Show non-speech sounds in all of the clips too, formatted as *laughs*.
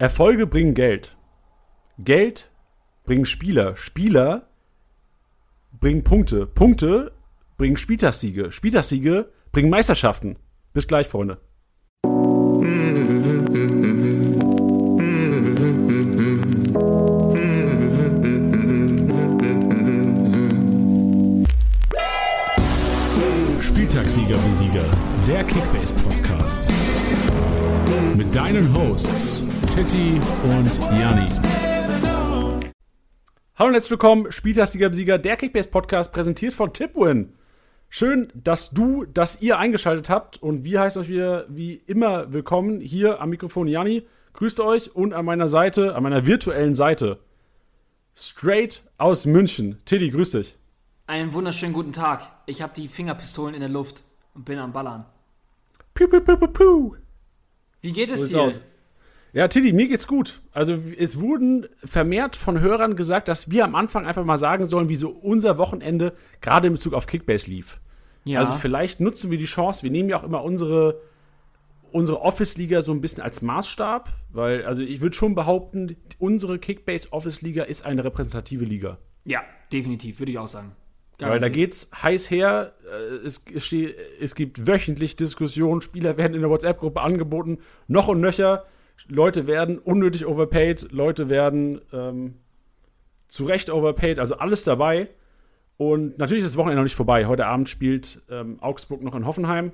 Erfolge bringen Geld. Geld bringen Spieler. Spieler bringen Punkte. Punkte bringen Spieltagssiege. Spieltagssiege bringen Meisterschaften. Bis gleich, Freunde. Spieltagssieger wie Sieger, der Kickbase Podcast. Mit deinen Hosts Titti und Janni. Hallo und herzlich willkommen, Spieltagssieger Sieger, der Kickbase Podcast, präsentiert von Tipwin. Schön, dass du, dass ihr eingeschaltet habt und wir heißen euch wieder wie immer willkommen hier am Mikrofon Janni. Grüßt euch und an meiner Seite, an meiner virtuellen Seite, straight aus München. Tiddy, grüß dich. Einen wunderschönen guten Tag. Ich habe die Fingerpistolen in der Luft und bin am Ballern. Puh, puh, puh, puh, puh. Wie geht es So dir? aus. Ja, Tiddy, mir geht's gut. Also es wurden vermehrt von Hörern gesagt, dass wir am Anfang einfach mal sagen sollen, wie so unser Wochenende gerade in Bezug auf Kickbase lief. Ja, Also vielleicht nutzen wir die Chance, wir nehmen ja auch immer unsere, unsere Office-Liga so ein bisschen als Maßstab, weil, also ich würde schon behaupten, unsere Kickbase-Office-Liga ist eine repräsentative Liga. ja, definitiv, würde ich auch sagen. Weil da Garantiert. geht's heiß her, äh, es, es gibt wöchentlich Diskussionen, Spieler werden in der WhatsApp-Gruppe angeboten, noch und nöcher, Leute werden unnötig overpaid, Leute werden ähm, zu Recht overpaid, also alles dabei. Und natürlich ist das Wochenende noch nicht vorbei. Heute Abend spielt ähm, Augsburg noch in Hoffenheim.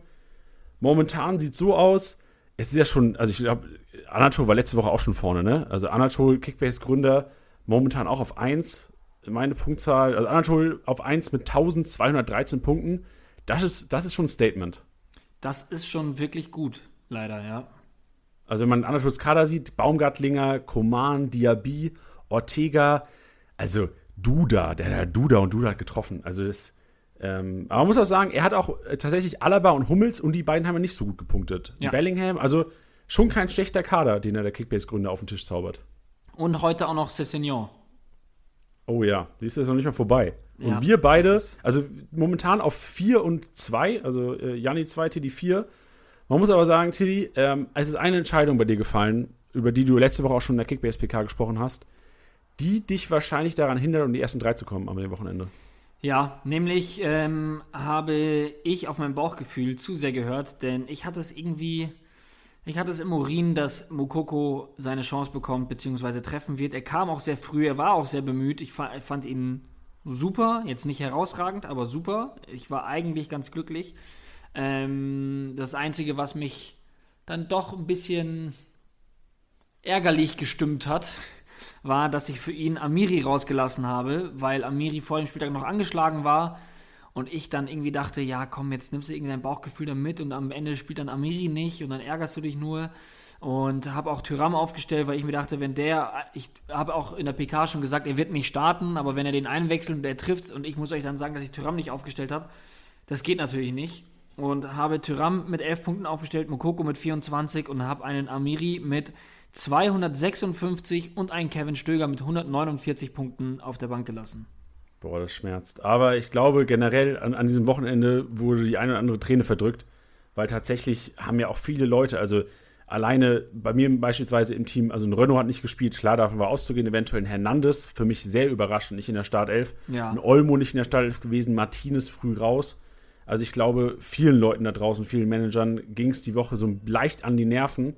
Momentan sieht so aus, es ist ja schon, also ich glaube, Anatol war letzte Woche auch schon vorne, ne? Also Anatol, Kickbase-Gründer, momentan auch auf 1. Meine Punktzahl, also Anatol auf 1 mit 1213 Punkten. Das ist, das ist schon ein Statement. Das ist schon wirklich gut, leider, ja. Also wenn man Anatols Kader sieht, Baumgartlinger, Koman, Diaby, Ortega, also Duda, der hat Duda und Duda hat getroffen. Also das, ähm, aber man muss auch sagen, er hat auch äh, tatsächlich Alaba und Hummels und die beiden haben ja nicht so gut gepunktet. Ja. Bellingham, also schon kein schlechter Kader, den er der Kickbase-Gründer auf den Tisch zaubert. Und heute auch noch Cessignon. Oh ja, die ist jetzt noch nicht mal vorbei. Und Ja, wir beide, also momentan auf 4 und 2, also äh, Janni 2, Tiddy 4. Man muss aber sagen, Tiddy, ähm, es ist eine Entscheidung bei dir gefallen, über die du letzte Woche auch schon in der Kickbase PK gesprochen hast, die dich wahrscheinlich daran hindert, um die ersten drei zu kommen am Wochenende. Ja, nämlich ähm, habe ich auf mein Bauchgefühl zu sehr gehört, denn ich hatte es irgendwie, ich hatte es im Urin, dass Mukoko seine Chance bekommt bzw. treffen wird. Er kam auch sehr früh, er war auch sehr bemüht. Ich fa fand ihn super, jetzt nicht herausragend, aber super. Ich war eigentlich ganz glücklich. Ähm, das Einzige, was mich dann doch ein bisschen ärgerlich gestimmt hat, war, dass ich für ihn Amiri rausgelassen habe, weil Amiri vor dem Spieltag noch angeschlagen war und ich dann irgendwie dachte, ja komm, jetzt nimmst du irgendwie dein Bauchgefühl dann mit und am Ende spielt dann Amiri nicht und dann ärgerst du dich nur und habe auch Tyram aufgestellt, weil ich mir dachte, wenn der, ich habe auch in der PK schon gesagt, er wird nicht starten, aber wenn er den einwechselt und er trifft und ich muss euch dann sagen, dass ich Tyram nicht aufgestellt habe, das geht natürlich nicht. Und habe Tyram mit 11 Punkten aufgestellt, Mokoko mit 24 und habe einen Amiri mit 256 und einen Kevin Stöger mit 149 Punkten auf der Bank gelassen. Boah, das schmerzt. Aber ich glaube, generell an, an diesem Wochenende wurde die eine oder andere Träne verdrückt, weil tatsächlich haben ja auch viele Leute, also alleine bei mir beispielsweise im Team, also ein Renault hat nicht gespielt, klar, davon war auszugehen, eventuell ein Hernandez, für mich sehr überraschend, nicht in der Startelf. Ja. Ein Olmo nicht in der Startelf gewesen, Martinez früh raus. Also ich glaube, vielen Leuten da draußen, vielen Managern ging es die Woche so leicht an die Nerven.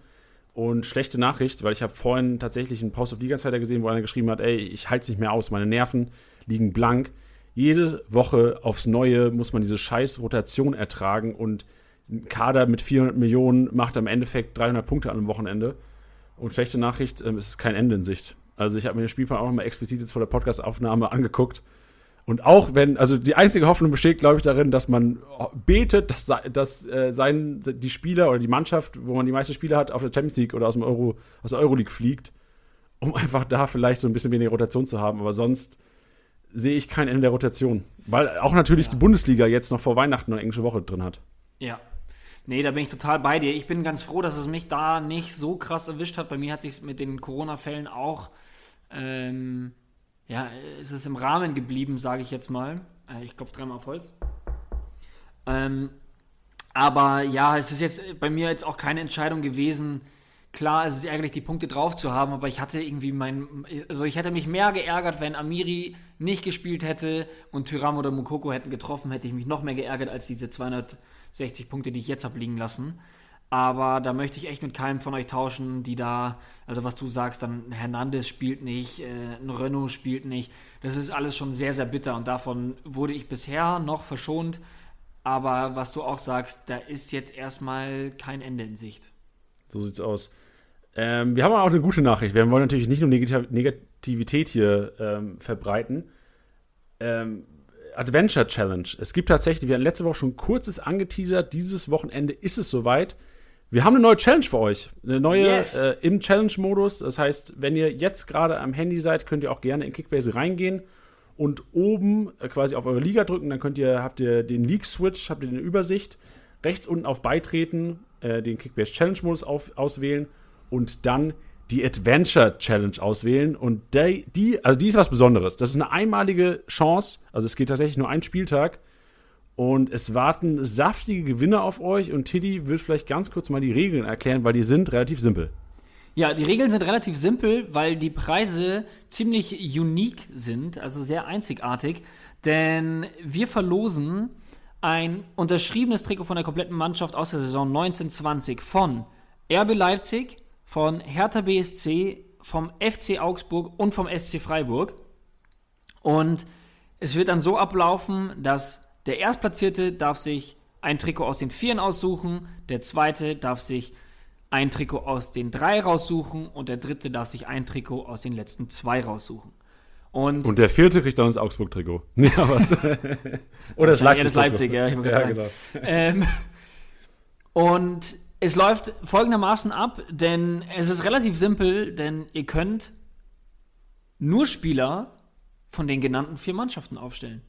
Und schlechte Nachricht, weil ich habe vorhin tatsächlich einen Post of Liga Insider gesehen, wo einer geschrieben hat, ey, ich halte es nicht mehr aus, meine Nerven liegen blank. Jede Woche aufs Neue muss man diese scheiß Rotation ertragen und ein Kader mit 400 Millionen macht am Endeffekt 300 Punkte an einem Wochenende. Und schlechte Nachricht, ähm, es ist kein Ende in Sicht. Also ich habe mir den Spielplan auch nochmal explizit jetzt vor der Podcast-Aufnahme *laughs* angeguckt. Und auch wenn, also die einzige Hoffnung besteht, glaube ich, darin, dass man betet, dass, dass äh, sein, die Spieler oder die Mannschaft, wo man die meisten Spieler hat, auf der Champions League oder aus, dem Euro, aus der Euroleague fliegt, um einfach da vielleicht so ein bisschen weniger Rotation zu haben. Aber sonst sehe ich kein Ende der Rotation. Weil auch natürlich die Bundesliga jetzt noch vor Weihnachten eine englische Woche drin hat. Ja. Nee, da bin ich total bei dir. Ich bin ganz froh, dass es mich da nicht so krass erwischt hat. Bei mir hat sich mit den Corona-Fällen auch, ähm, ja, es ist im Rahmen geblieben, sage ich jetzt mal. Äh, ich klopfe dreimal auf Holz. Ähm, aber ja, es ist jetzt bei mir jetzt auch keine Entscheidung gewesen, Klar, es ist ärgerlich, die Punkte drauf zu haben, aber ich hatte irgendwie mein. Also, ich hätte mich mehr geärgert, wenn Amiri nicht gespielt hätte und Tyram oder Mukoko hätten getroffen, hätte ich mich noch mehr geärgert als diese 260 Punkte, die ich jetzt habe liegen lassen. Aber da möchte ich echt mit keinem von euch tauschen, die da, also was du sagst, dann Hernandez spielt nicht, äh, ein Renault spielt nicht. Das ist alles schon sehr, sehr bitter und davon wurde ich bisher noch verschont. Aber was du auch sagst, da ist jetzt erstmal kein Ende in Sicht. So sieht's aus. Ähm, wir haben auch eine gute Nachricht. Wir wollen natürlich nicht nur Negativität hier ähm, verbreiten. Ähm, Adventure Challenge. Es gibt tatsächlich, wir hatten letzte Woche schon kurzes angeteasert, dieses Wochenende ist es soweit. Wir haben eine neue Challenge für euch. Eine neue yes. äh, im Challenge-Modus. Das heißt, wenn ihr jetzt gerade am Handy seid, könnt ihr auch gerne in Kickbase reingehen und oben äh, quasi auf eure Liga drücken. Dann könnt ihr, habt ihr den League-Switch, habt ihr eine Übersicht. Rechts unten auf Beitreten, äh, den Kickbase Challenge-Modus auswählen und dann die Adventure Challenge auswählen. Und die, die, also die ist was Besonderes. Das ist eine einmalige Chance. Also es geht tatsächlich nur einen Spieltag. Und es warten saftige Gewinner auf euch und Tiddy wird vielleicht ganz kurz mal die Regeln erklären, weil die sind relativ simpel. Ja, die Regeln sind relativ simpel, weil die Preise ziemlich unique sind, also sehr einzigartig. Denn wir verlosen ein unterschriebenes Trikot von der kompletten Mannschaft aus der Saison 1920 von RB Leipzig, von Hertha BSC, vom FC Augsburg und vom SC Freiburg. Und es wird dann so ablaufen, dass der Erstplatzierte darf sich ein Trikot aus den Vieren aussuchen, der Zweite darf sich ein Trikot aus den drei raussuchen und der Dritte darf sich ein Trikot aus den letzten zwei raussuchen. Und, und der Vierte kriegt dann das Augsburg-Trikot. *laughs* Ja, was? *laughs* Oder *laughs* das Leipzig. Ja, das Leipzig, ja, ich ja. Genau. Ähm, und es läuft folgendermaßen ab, denn es ist relativ simpel, denn ihr könnt nur Spieler von den genannten vier Mannschaften aufstellen.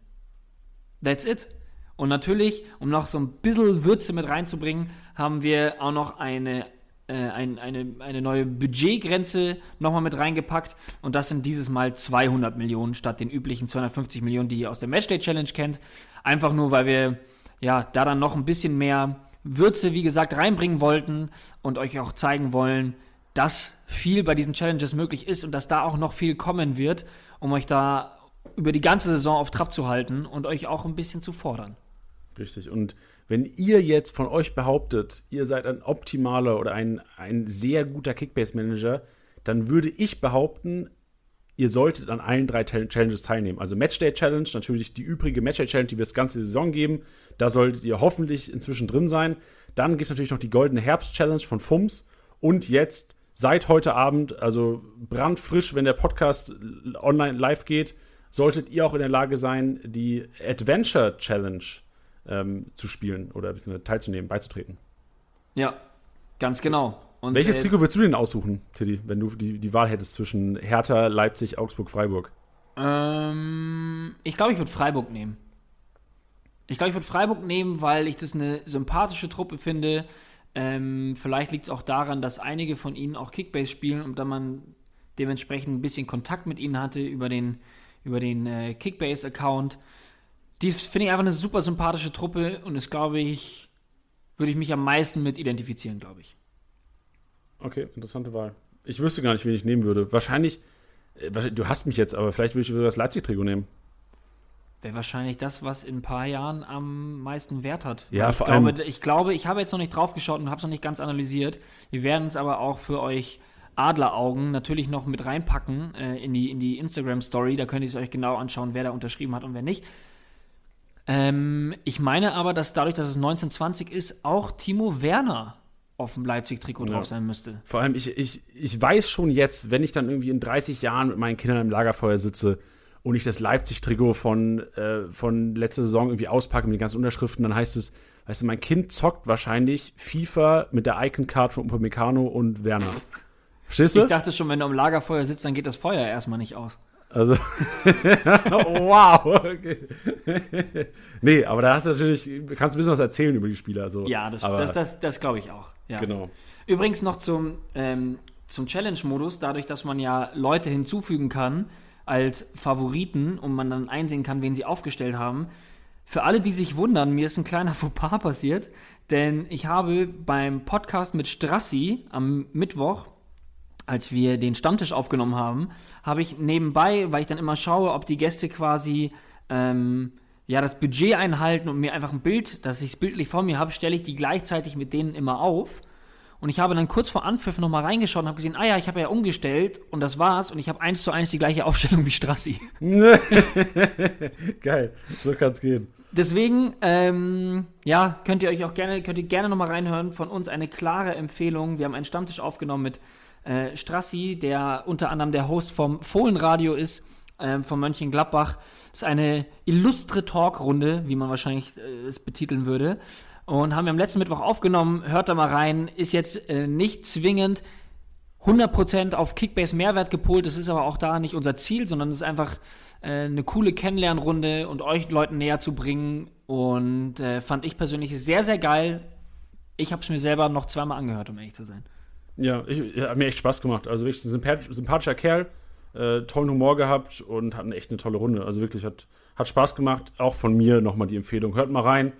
That's it. Und natürlich, um noch so ein bisschen Würze mit reinzubringen, haben wir auch noch eine, äh, ein, eine, eine neue Budgetgrenze nochmal mit reingepackt. Und das sind dieses Mal 200 Millionen statt den üblichen 250 Millionen, die ihr aus der Matchday Challenge kennt. Einfach nur, weil wir ja da dann noch ein bisschen mehr Würze, wie gesagt, reinbringen wollten und euch auch zeigen wollen, dass viel bei diesen Challenges möglich ist und dass da auch noch viel kommen wird, um euch da über die ganze Saison auf Trab zu halten und euch auch ein bisschen zu fordern. Richtig. Und wenn ihr jetzt von euch behauptet, ihr seid ein optimaler oder ein, ein sehr guter Kickbase-Manager, dann würde ich behaupten, ihr solltet an allen drei Challenges teilnehmen. Also Matchday Challenge, natürlich die übrige Matchday Challenge, die wir das ganze Saison geben. Da solltet ihr hoffentlich inzwischen drin sein. Dann gibt es natürlich noch die Goldene Herbst Challenge von FUMS. Und jetzt, seit heute Abend, also brandfrisch, wenn der Podcast online live geht, solltet ihr auch in der Lage sein, die Adventure Challenge ähm, zu spielen oder teilzunehmen, beizutreten. Ja, ganz genau. Und, Welches äh, Trikot würdest du denn aussuchen, Tilly, wenn du die, die Wahl hättest zwischen Hertha, Leipzig, Augsburg, Freiburg? Ähm, ich glaube, ich würde Freiburg nehmen. Ich glaube, ich würde Freiburg nehmen, weil ich das eine sympathische Truppe finde. Ähm, vielleicht liegt es auch daran, dass einige von ihnen auch Kickbase spielen und da man dementsprechend ein bisschen Kontakt mit ihnen hatte über den über den äh, Kickbase-Account. Die finde ich einfach eine super sympathische Truppe und das glaube ich, würde ich mich am meisten mit identifizieren, glaube ich. Okay, interessante Wahl. Ich wüsste gar nicht, wen ich nehmen würde. Wahrscheinlich, äh, du hast mich jetzt, aber vielleicht würde ich sogar das Leipzig-Trikot nehmen. Wäre wahrscheinlich das, was in ein paar Jahren am meisten Wert hat. Ja, ich vor glaube, allem. Ich glaube, ich habe jetzt noch nicht drauf geschaut und habe es noch nicht ganz analysiert. Wir werden es aber auch für euch Adleraugen natürlich noch mit reinpacken äh, in die, in die Instagram-Story. Da könnt ihr es euch genau anschauen, wer da unterschrieben hat und wer nicht. Ähm, ich meine aber, dass dadurch, dass es 1920 ist, auch Timo Werner auf dem Leipzig-Trikot ja. drauf sein müsste. Vor allem, ich, ich, ich weiß schon jetzt, wenn ich dann irgendwie in 30 Jahren mit meinen Kindern im Lagerfeuer sitze und ich das Leipzig-Trikot von, äh, von letzter Saison irgendwie auspacke mit den ganzen Unterschriften, dann heißt es, weißt du, mein Kind zockt wahrscheinlich FIFA mit der Icon-Card von Upamecano und Werner. Verstehst du? Ich dachte schon, wenn du am Lagerfeuer sitzt, dann geht das Feuer erstmal nicht aus. Also, *laughs* *laughs* wow. Okay. nee, aber da hast du natürlich, kannst ein bisschen was erzählen über die Spieler. So. Ja, das, aber, das, das, das glaube ich auch. Ja. Genau. Übrigens noch zum, ähm, zum Challenge-Modus, dadurch, dass man ja Leute hinzufügen kann als Favoriten und man dann einsehen kann, wen sie aufgestellt haben. Für alle, die sich wundern, mir ist ein kleiner *laughs* Fauxpas passiert, denn ich habe beim Podcast mit Strassi am Mittwoch, als wir den Stammtisch aufgenommen haben, habe ich nebenbei, weil ich dann immer schaue, ob die Gäste quasi ähm, ja, das Budget einhalten und mir einfach ein Bild, dass ich es bildlich vor mir habe, stelle ich die gleichzeitig mit denen immer auf. Und ich habe dann kurz vor Anpfiff nochmal reingeschaut und habe gesehen, ah ja, ich habe ja umgestellt und das war's. Und ich habe eins zu eins die gleiche *laughs* Aufstellung wie Strassi. *laughs* Geil, so kann's gehen. Deswegen, ähm, ja, könnt ihr euch auch gerne, könnt ihr gerne nochmal reinhören. Von uns eine klare Empfehlung. Wir haben einen Stammtisch aufgenommen mit äh, Strassi, der unter anderem der Host vom Fohlenradio ist, äh, von Mönchengladbach. Das ist eine illustre Talkrunde, wie man wahrscheinlich äh, es betiteln würde. Und haben wir am letzten Mittwoch aufgenommen. Hört da mal rein. Ist jetzt äh, nicht zwingend 100% auf Kickbase Mehrwert gepolt. Das ist aber auch da nicht unser Ziel, sondern es ist einfach äh, eine coole Kennenlernrunde und euch Leuten näher zu bringen. Und äh, fand ich persönlich sehr, sehr geil. Ich habe es mir selber noch zweimal angehört, um ehrlich zu sein. Ja, ich, hat mir echt Spaß gemacht. Also wirklich ein sympath sympathischer Kerl, äh, tollen Humor gehabt und hatten echt eine tolle Runde. Also wirklich hat, hat Spaß gemacht. Auch von mir nochmal die Empfehlung. Hört mal rein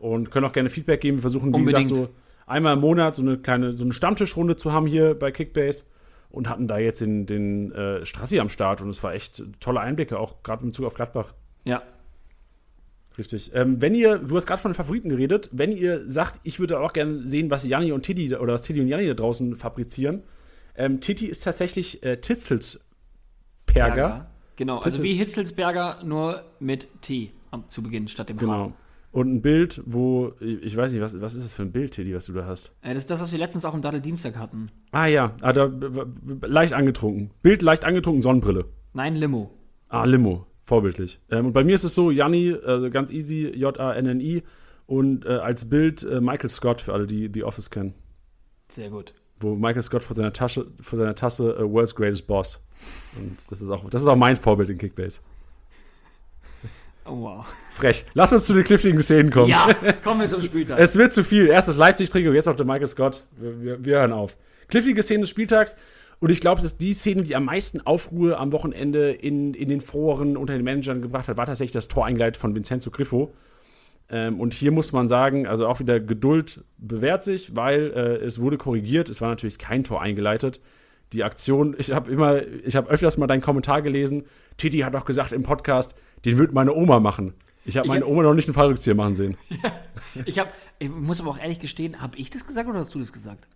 und können auch gerne Feedback geben. Wir versuchen, wie Unbedingt. gesagt, so einmal im Monat so eine kleine, so eine Stammtischrunde zu haben hier bei Kickbase und hatten da jetzt den, den äh, Strassi am Start und es war echt tolle Einblicke, auch gerade in Bezug auf Gladbach. Ja, Richtig. Ähm, wenn ihr, du hast gerade von den Favoriten geredet, wenn ihr sagt, ich würde auch gerne sehen, was Janni und Titi oder was Titi und Janni da draußen fabrizieren. Ähm, Titi ist tatsächlich äh, Titzelsperger. Berger. Genau, also Titel- wie Hitzelsberger, nur mit T am, zu Beginn statt dem Genau. Und ein Bild, wo, ich weiß nicht, was, was ist das für ein Bild, Titi, was du da hast? Äh, das ist das, was wir letztens auch im Dattel Dienstag hatten. Ah ja, ah, da, leicht angetrunken. Bild leicht angetrunken, Sonnenbrille. Nein, Limo. Ah, Limo, vorbildlich. Ähm, und bei mir ist es so, Janni, also ganz easy, J-A-N-N-I. Und äh, als Bild äh, Michael Scott, für alle, die The Office kennen. Sehr gut. Wo Michael Scott vor seiner, Tasche, vor seiner Tasse äh, World's Greatest Boss. Und das ist, auch, das ist auch mein Vorbild in Kickbase. Oh, wow. Frech. Lass uns zu den kniffligen Szenen kommen. Ja, *laughs* kommen wir zum Spieltag. Es wird zu viel. Erst das Leipzig-Trikot, jetzt auch der Michael Scott. Wir, wir, wir hören auf. Kliffige Szenen des Spieltags. Und ich glaube, dass die Szene, die am meisten Aufruhr am Wochenende in, in den Foren unter den Managern gebracht hat, war tatsächlich das Tor eingeleitet von Vincenzo Griffo. Ähm, und hier muss man sagen, also auch wieder Geduld bewährt sich, weil äh, es wurde korrigiert. Es war natürlich kein Tor eingeleitet. Die Aktion, ich habe immer, ich habe öfters mal deinen Kommentar gelesen. Titi hat auch gesagt im Podcast, den wird meine Oma machen. Ich habe meine hab- Oma noch nicht einen Fallrückzieher machen sehen. *laughs* Ich, hab, ich muss aber auch ehrlich gestehen, habe ich das gesagt oder hast du das gesagt?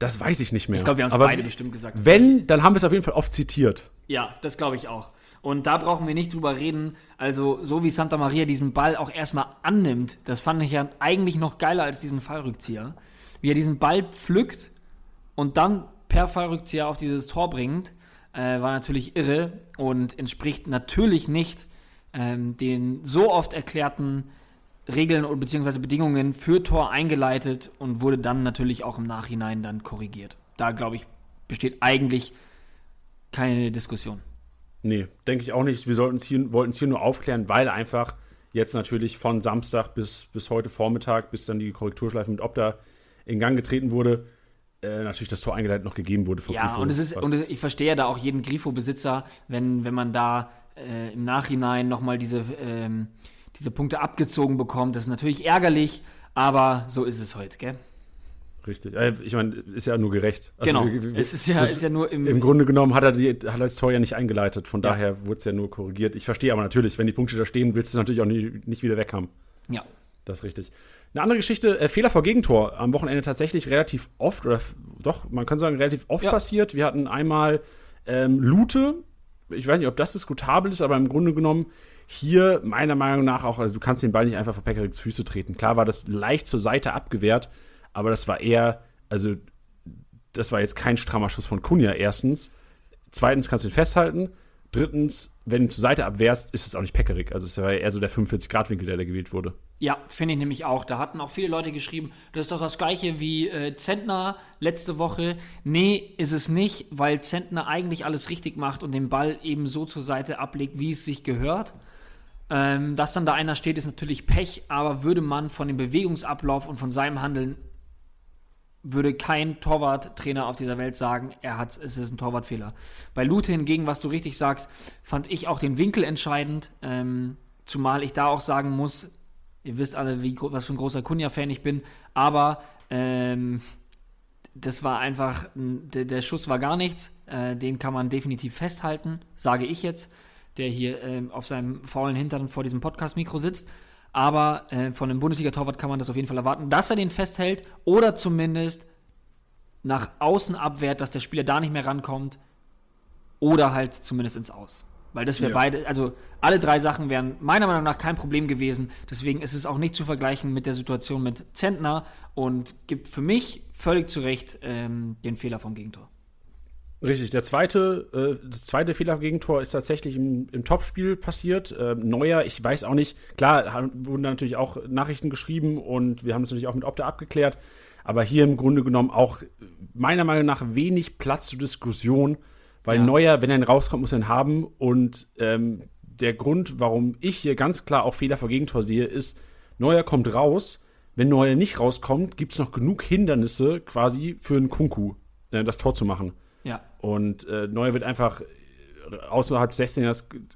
Das weiß ich nicht mehr. Ich glaube, wir haben es Aber beide bestimmt gesagt. Wenn, dann haben wir es auf jeden Fall oft zitiert. Ja, das glaube ich auch. Und da brauchen wir nicht drüber reden. Also, so wie Santa Maria diesen Ball auch erstmal annimmt, das fand ich ja eigentlich noch geiler als diesen Fallrückzieher. Wie er diesen Ball pflückt und dann per Fallrückzieher auf dieses Tor bringt, äh, war natürlich irre und entspricht natürlich nicht ähm, den so oft erklärten Regeln oder beziehungsweise Bedingungen für Tor eingeleitet und wurde dann natürlich auch im Nachhinein dann korrigiert. Da, glaube ich, besteht eigentlich keine Diskussion. Nee, denke ich auch nicht. Wir sollten es hier, wollten es hier nur aufklären, weil einfach jetzt natürlich von Samstag bis, bis heute Vormittag, bis dann die Korrekturschleife mit Opta in Gang getreten wurde, äh, natürlich das Tor eingeleitet noch gegeben wurde. Ja, Grifo, und, es ist, und ich verstehe ja da auch jeden Grifo-Besitzer, wenn, wenn man da äh, im Nachhinein nochmal diese, ähm, diese Punkte abgezogen bekommt. Das ist natürlich ärgerlich, aber so ist es heute, gell? Richtig. Äh, ich meine, ist ja nur gerecht. Also genau. wir- wir- es ist ja, so- ist ja nur im, Im Grunde genommen hat er, die, hat er das Tor ja nicht eingeleitet. Von Ja. daher wurde es ja nur korrigiert. Ich verstehe aber natürlich, wenn die Punkte da stehen, willst du es natürlich auch nie, nicht wieder weg haben. Ja. Das ist richtig. Eine andere Geschichte, äh, Fehler vor Gegentor am Wochenende tatsächlich relativ oft, oder doch, man kann sagen, relativ oft Ja. passiert. Wir hatten einmal ähm, Lute, ich weiß nicht, ob das diskutabel ist, aber im Grunde genommen hier meiner Meinung nach auch, also du kannst den Ball nicht einfach vor Pekariks Füße treten. Klar war das leicht zur Seite abgewehrt, aber das war eher, also das war jetzt kein strammer Schuss von Kunja, erstens. Zweitens kannst du ihn festhalten. Drittens, wenn du zur Seite abwehrst, ist es auch nicht Pekarik. Also es war eher so der 45-Grad-Winkel, der da gewählt wurde. Ja, finde ich nämlich auch. Da hatten auch viele Leute geschrieben, das ist doch das gleiche wie äh, Zentner letzte Woche. Nee, ist es nicht, weil Zentner eigentlich alles richtig macht und den Ball eben so zur Seite ablegt, wie es sich gehört. Ähm, dass dann da einer steht, ist natürlich Pech, aber würde man von dem Bewegungsablauf und von seinem Handeln, würde kein Torwarttrainer auf dieser Welt sagen, er hat, es ist ein Torwartfehler. Bei Lute hingegen, was du richtig sagst, fand ich auch den Winkel entscheidend, ähm, zumal ich da auch sagen muss, Ihr wisst alle, wie, was für ein großer Kunja-Fan ich bin. Aber ähm, das war einfach, der, der, Schuss war gar nichts. Äh, den kann man definitiv festhalten, sage ich jetzt, der hier äh, auf seinem faulen Hintern vor diesem Podcast-Mikro sitzt. Aber äh, von einem Bundesliga-Torwart kann man das auf jeden Fall erwarten, dass er den festhält oder zumindest nach außen abwehrt, dass der Spieler da nicht mehr rankommt oder halt zumindest ins Aus. Weil das wäre ja. beide, also alle drei Sachen wären meiner Meinung nach kein Problem gewesen. Deswegen ist es auch nicht zu vergleichen mit der Situation mit Zentner und gibt für mich völlig zu Recht ähm, den Fehler vom Gegentor. Richtig, der zweite, äh, das zweite Fehler Gegentor ist tatsächlich im, im Topspiel passiert. Äh, Neuer, ich weiß auch nicht, klar haben, wurden da natürlich auch Nachrichten geschrieben und wir haben es natürlich auch mit Opta abgeklärt, aber hier im Grunde genommen auch meiner Meinung nach wenig Platz zur Diskussion, weil ja. Neuer, wenn er rauskommt, muss er ihn haben und ähm, der Grund, warum ich hier ganz klar auch Fehler vor Gegentor sehe, ist, Neuer kommt raus, wenn Neuer nicht rauskommt, gibt es noch genug Hindernisse quasi für einen Kunku, äh, das Tor zu machen. Ja. Und äh, Neuer wird einfach außerhalb 16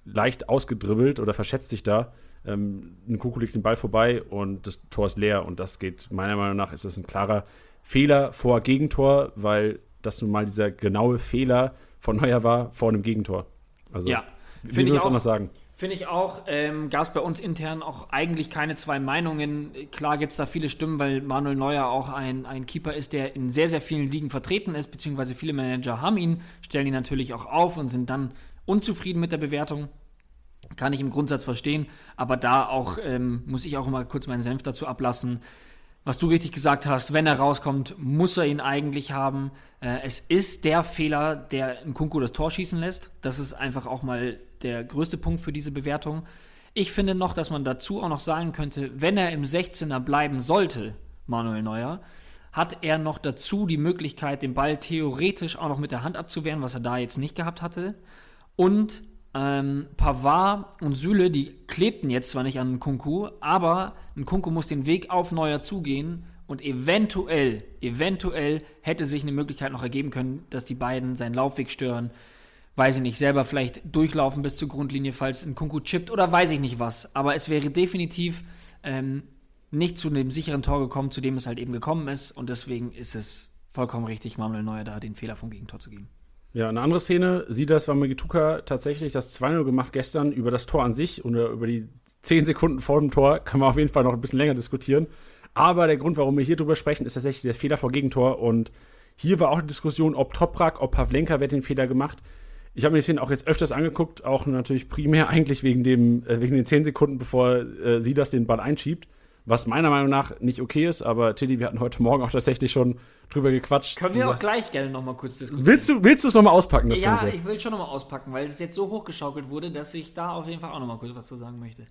leicht ausgedribbelt oder verschätzt sich da. Ähm, ein Kuku legt den Ball vorbei und das Tor ist leer. Und das geht, meiner Meinung nach, ist das ein klarer Fehler vor Gegentor, weil das nun mal dieser genaue Fehler von Neuer war vor einem Gegentor. Also, ja, würde ich anders sagen? Finde ich auch. Ähm, Gab es bei uns intern auch eigentlich keine zwei Meinungen. Klar gibt es da viele Stimmen, weil Manuel Neuer auch ein, ein Keeper ist, der in sehr, sehr vielen Ligen vertreten ist, beziehungsweise viele Manager haben ihn, stellen ihn natürlich auch auf und sind dann unzufrieden mit der Bewertung. Kann ich im Grundsatz verstehen, aber da auch ähm, muss ich auch immer kurz meinen Senf dazu ablassen. Was du richtig gesagt hast, wenn er rauskommt, muss er ihn eigentlich haben. Äh, es ist der Fehler, der ein Kunku das Tor schießen lässt. Das ist einfach auch mal der größte Punkt für diese Bewertung. Ich finde noch, dass man dazu auch noch sagen könnte, wenn er im 16er bleiben sollte, Manuel Neuer, hat er noch dazu die Möglichkeit, den Ball theoretisch auch noch mit der Hand abzuwehren, was er da jetzt nicht gehabt hatte. Und ähm, Pavard und Süle, die klebten jetzt zwar nicht an Kunku, aber Kunku muss den Weg auf Neuer zugehen und eventuell, eventuell hätte sich eine Möglichkeit noch ergeben können, dass die beiden seinen Laufweg stören weiß ich nicht, selber vielleicht durchlaufen bis zur Grundlinie, falls ein Kunku chippt oder weiß ich nicht was. Aber es wäre definitiv ähm, nicht zu dem sicheren Tor gekommen, zu dem es halt eben gekommen ist. Und deswegen ist es vollkommen richtig, Manuel Neuer da den Fehler vom Gegentor zu geben. Ja, eine andere Szene sieht das, weil Magituka tatsächlich das 2-0 gemacht gestern über das Tor an sich oder über die 10 Sekunden vor dem Tor, kann man auf jeden Fall noch ein bisschen länger diskutieren. Aber der Grund, warum wir hier drüber sprechen, ist tatsächlich der Fehler vor Gegentor. Und hier war auch die Diskussion, ob Toprak, ob Pavlenka, wer den Fehler gemacht. Ich habe mir die Szene auch jetzt öfters angeguckt, auch natürlich primär *laughs* eigentlich wegen, dem, äh, wegen den 10 Sekunden, bevor äh, sie den Ball einschiebt. Was meiner Meinung nach nicht okay ist, aber Tilly, wir hatten heute Morgen auch tatsächlich schon drüber gequatscht. Können wir auch gleich gerne nochmal kurz diskutieren. Willst du es nochmal auspacken, das ja, Ganze? Ja, ich will schon nochmal auspacken, weil es jetzt so hochgeschaukelt wurde, dass ich da auf jeden Fall auch nochmal kurz was zu sagen möchte.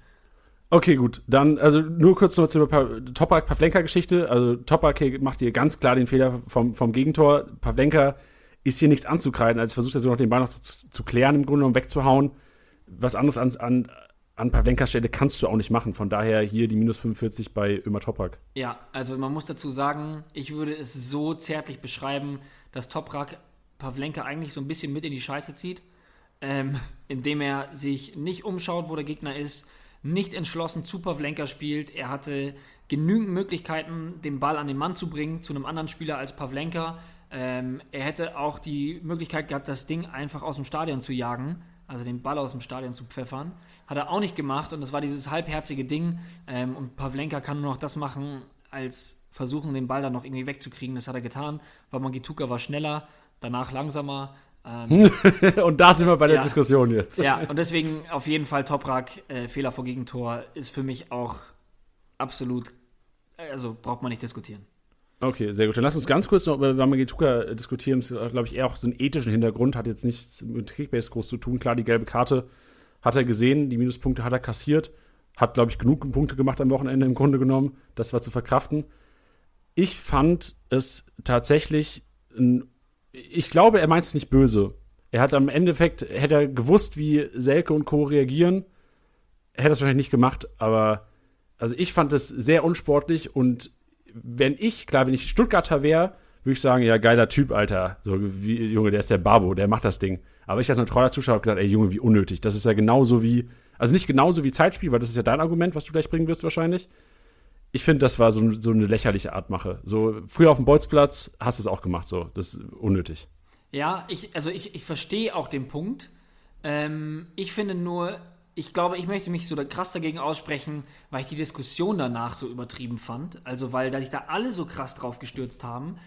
Okay, gut. Dann, also nur kurz noch zur Topak-Pavlenka-Geschichte. Also Topak macht hier ganz klar den Fehler vom, vom Gegentor. Pavlenka ist hier nichts anzukreiden, als versucht er so noch den Ball noch zu, zu klären, im Grunde genommen wegzuhauen. Was anderes an, an, an Pavlenkas Stelle kannst du auch nicht machen. Von daher hier die minus 45 bei Ömer Toprak. Ja, also man muss dazu sagen, ich würde es so zärtlich beschreiben, dass Toprak Pavlenka eigentlich so ein bisschen mit in die Scheiße zieht, ähm, indem er sich nicht umschaut, wo der Gegner ist, nicht entschlossen zu Pavlenka spielt. Er hatte genügend Möglichkeiten, den Ball an den Mann zu bringen, zu einem anderen Spieler als Pavlenka. Ähm, er hätte auch die Möglichkeit gehabt, das Ding einfach aus dem Stadion zu jagen, also den Ball aus dem Stadion zu pfeffern. Hat er auch nicht gemacht und das war dieses halbherzige Ding. Ähm, und Pavlenka kann nur noch das machen, als versuchen, den Ball dann noch irgendwie wegzukriegen. Das hat er getan. Wamangituka war schneller, danach langsamer. Ähm, *laughs* und da sind wir bei der ja, Diskussion jetzt. Ja, und deswegen auf jeden Fall Toprak, äh, Fehler vor Gegentor, ist für mich auch absolut, also braucht man nicht diskutieren. Okay, sehr gut. Dann lass uns ganz kurz noch über Wamagituka diskutieren. Das ist, glaube ich, eher auch so einen ethischen Hintergrund, hat jetzt nichts mit Kickbase groß zu tun. Klar, die gelbe Karte hat er gesehen, die Minuspunkte hat er kassiert, hat, glaube ich, genug Punkte gemacht am Wochenende im Grunde genommen. Das war zu verkraften. Ich fand es tatsächlich, ein, ich glaube, er meint es nicht böse. Er hat am Endeffekt, hätte er gewusst, wie Selke und Co. reagieren, hätte er es wahrscheinlich nicht gemacht, aber also ich fand es sehr unsportlich und wenn ich, klar, wenn ich Stuttgarter wäre, würde ich sagen, ja, geiler Typ, Alter. So, wie, Junge, der ist der Babo, der macht das Ding. Aber ich als neutraler Zuschauer habe gedacht, ey, Junge, wie unnötig. Das ist ja genauso wie, also nicht genauso wie Zeitspiel, weil das ist ja dein Argument, was du gleich bringen wirst wahrscheinlich. ich finde, das war so, so eine lächerliche Art Mache. So, früher auf dem Bolzplatz hast du es auch gemacht, so. Das ist unnötig. Ja, ich, also ich, ich verstehe auch den Punkt. Ähm, ich finde nur, ich glaube, ich möchte mich so krass dagegen aussprechen, weil ich die Diskussion danach so übertrieben fand. Also, weil sich da alle so krass drauf gestürzt haben.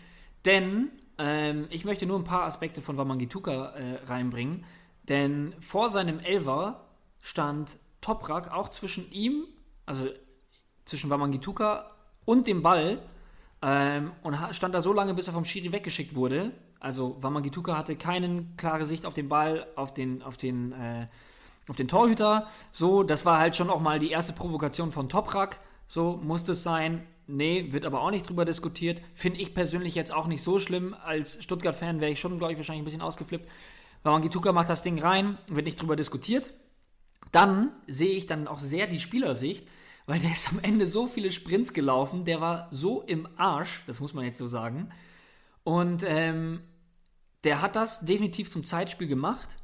Denn ähm, ich möchte nur ein paar Aspekte von Wamangituka äh, reinbringen. Denn vor seinem Elver stand Toprak auch zwischen ihm, also zwischen Wamangituka und dem Ball ähm, und stand da so lange, bis er vom Schiri weggeschickt wurde. Also Wamangituka hatte keine klare Sicht auf den Ball, auf den, auf den, äh, auf den Torhüter. So, das war halt schon auch mal die erste Provokation von Toprak. So musste es sein. Nee, wird aber auch nicht drüber diskutiert. Finde ich persönlich jetzt auch nicht so schlimm. Als Stuttgart-Fan wäre ich schon, glaube ich, wahrscheinlich ein bisschen ausgeflippt. Wamangituka macht das Ding rein, wird nicht drüber diskutiert. Dann sehe ich dann auch sehr die Spielersicht, weil der ist am Ende so viele Sprints gelaufen, der war so im Arsch, das muss man jetzt so sagen. Und ähm, der hat das definitiv zum Zeitspiel gemacht.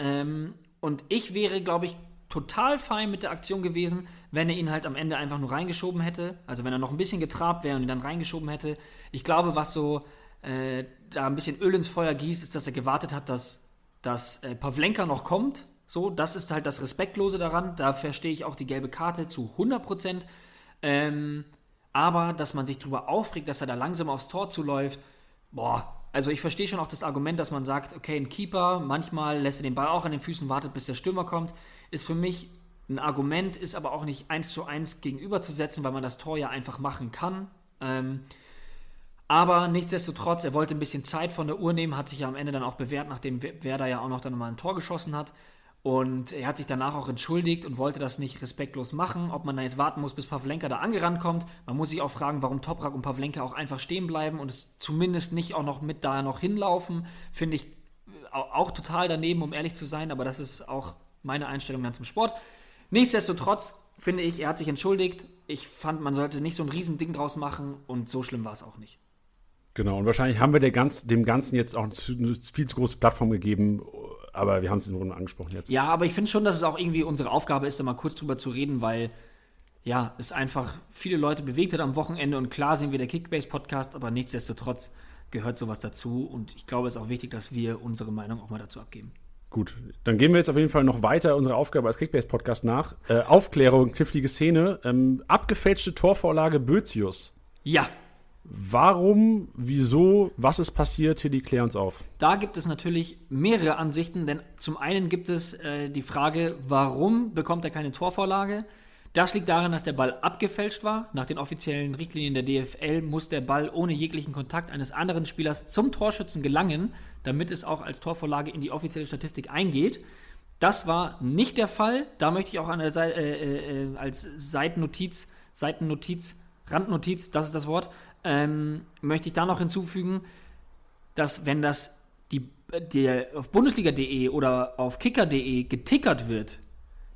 Ähm, und ich wäre, glaube ich, total fein mit der Aktion gewesen, wenn er ihn halt am Ende einfach nur reingeschoben hätte. Also wenn er noch ein bisschen getrabt wäre und ihn dann reingeschoben hätte. Ich glaube, was so äh, da ein bisschen Öl ins Feuer gießt, ist, dass er gewartet hat, dass, dass äh, Pavlenka noch kommt. So, das ist halt das Respektlose daran. Da verstehe ich auch die gelbe Karte zu 100 Prozent. Ähm, aber, dass man sich darüber aufregt, dass er da langsam aufs Tor zuläuft, boah, also ich verstehe schon auch das Argument, dass man sagt, okay, ein Keeper, manchmal lässt er den Ball auch an den Füßen, wartet, bis der Stürmer kommt, ist für mich ein Argument, ist aber auch nicht eins zu eins gegenüberzusetzen, weil man das Tor ja einfach machen kann. Ähm, aber nichtsdestotrotz, er wollte ein bisschen Zeit von der Uhr nehmen, hat sich ja am Ende dann auch bewährt, nachdem Werder ja auch noch dann mal ein Tor geschossen hat. Und er hat sich danach auch entschuldigt und wollte das nicht respektlos machen. Ob man da jetzt warten muss, bis Pavlenka da angerannt kommt. Man muss sich auch fragen, warum Toprak und Pavlenka auch einfach stehen bleiben und es zumindest nicht auch noch mit da noch hinlaufen. Finde ich auch total daneben, um ehrlich zu sein. Aber das ist auch meine Einstellung dann zum Sport. Nichtsdestotrotz finde ich, er hat sich entschuldigt. Ich fand, man sollte nicht so ein Riesending draus machen und so schlimm war es auch nicht. Genau, und wahrscheinlich haben wir ganz, dem Ganzen jetzt auch eine viel zu große Plattform gegeben, aber wir haben es in Runde angesprochen jetzt. Ja, aber ich finde schon, dass es auch irgendwie unsere Aufgabe ist, da mal kurz drüber zu reden, weil ja, es einfach viele Leute bewegt hat am Wochenende und klar sind wir der Kickbase-Podcast, aber nichtsdestotrotz gehört sowas dazu und ich glaube, es ist auch wichtig, dass wir unsere Meinung auch mal dazu abgeben. Gut, dann gehen wir jetzt auf jeden Fall noch weiter unserer Aufgabe als Kickbase-Podcast nach. Äh, Aufklärung, knifflige Szene, ähm, abgefälschte Torvorlage Bözius. Ja, Warum, wieso, was ist passiert? Tilly, klär uns auf. Da gibt es natürlich mehrere Ansichten, denn zum einen gibt es äh, die Frage, warum bekommt er keine Torvorlage? Das liegt daran, dass der Ball abgefälscht war. Nach den offiziellen Richtlinien der DFL muss der Ball ohne jeglichen Kontakt eines anderen Spielers zum Torschützen gelangen, damit es auch als Torvorlage in die offizielle Statistik eingeht. Das war nicht der Fall. Da möchte ich auch Seite, äh, äh, als Seitennotiz, Seitennotiz, Randnotiz, das ist das Wort, ähm, möchte ich da noch hinzufügen, dass wenn das die, die auf Bundesliga.de oder auf Kicker.de getickert wird,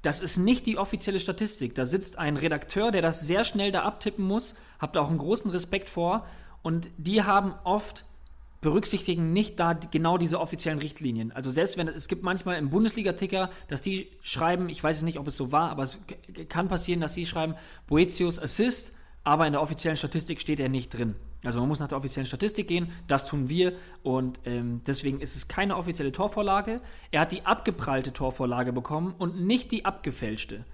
das ist nicht die offizielle Statistik. Da sitzt ein Redakteur, der das sehr schnell da abtippen muss. Habt da auch einen großen Respekt vor. Und die haben oft berücksichtigen nicht da genau diese offiziellen Richtlinien. Also selbst wenn es gibt manchmal im Bundesliga-Ticker, dass die schreiben, ich weiß nicht, ob es so war, aber es kann passieren, dass sie schreiben Boetius Assist aber in der offiziellen Statistik steht er nicht drin. Also man muss nach der offiziellen Statistik gehen, das tun wir und ähm, deswegen ist es keine offizielle Torvorlage. Er hat die abgeprallte Torvorlage bekommen und nicht die abgefälschte.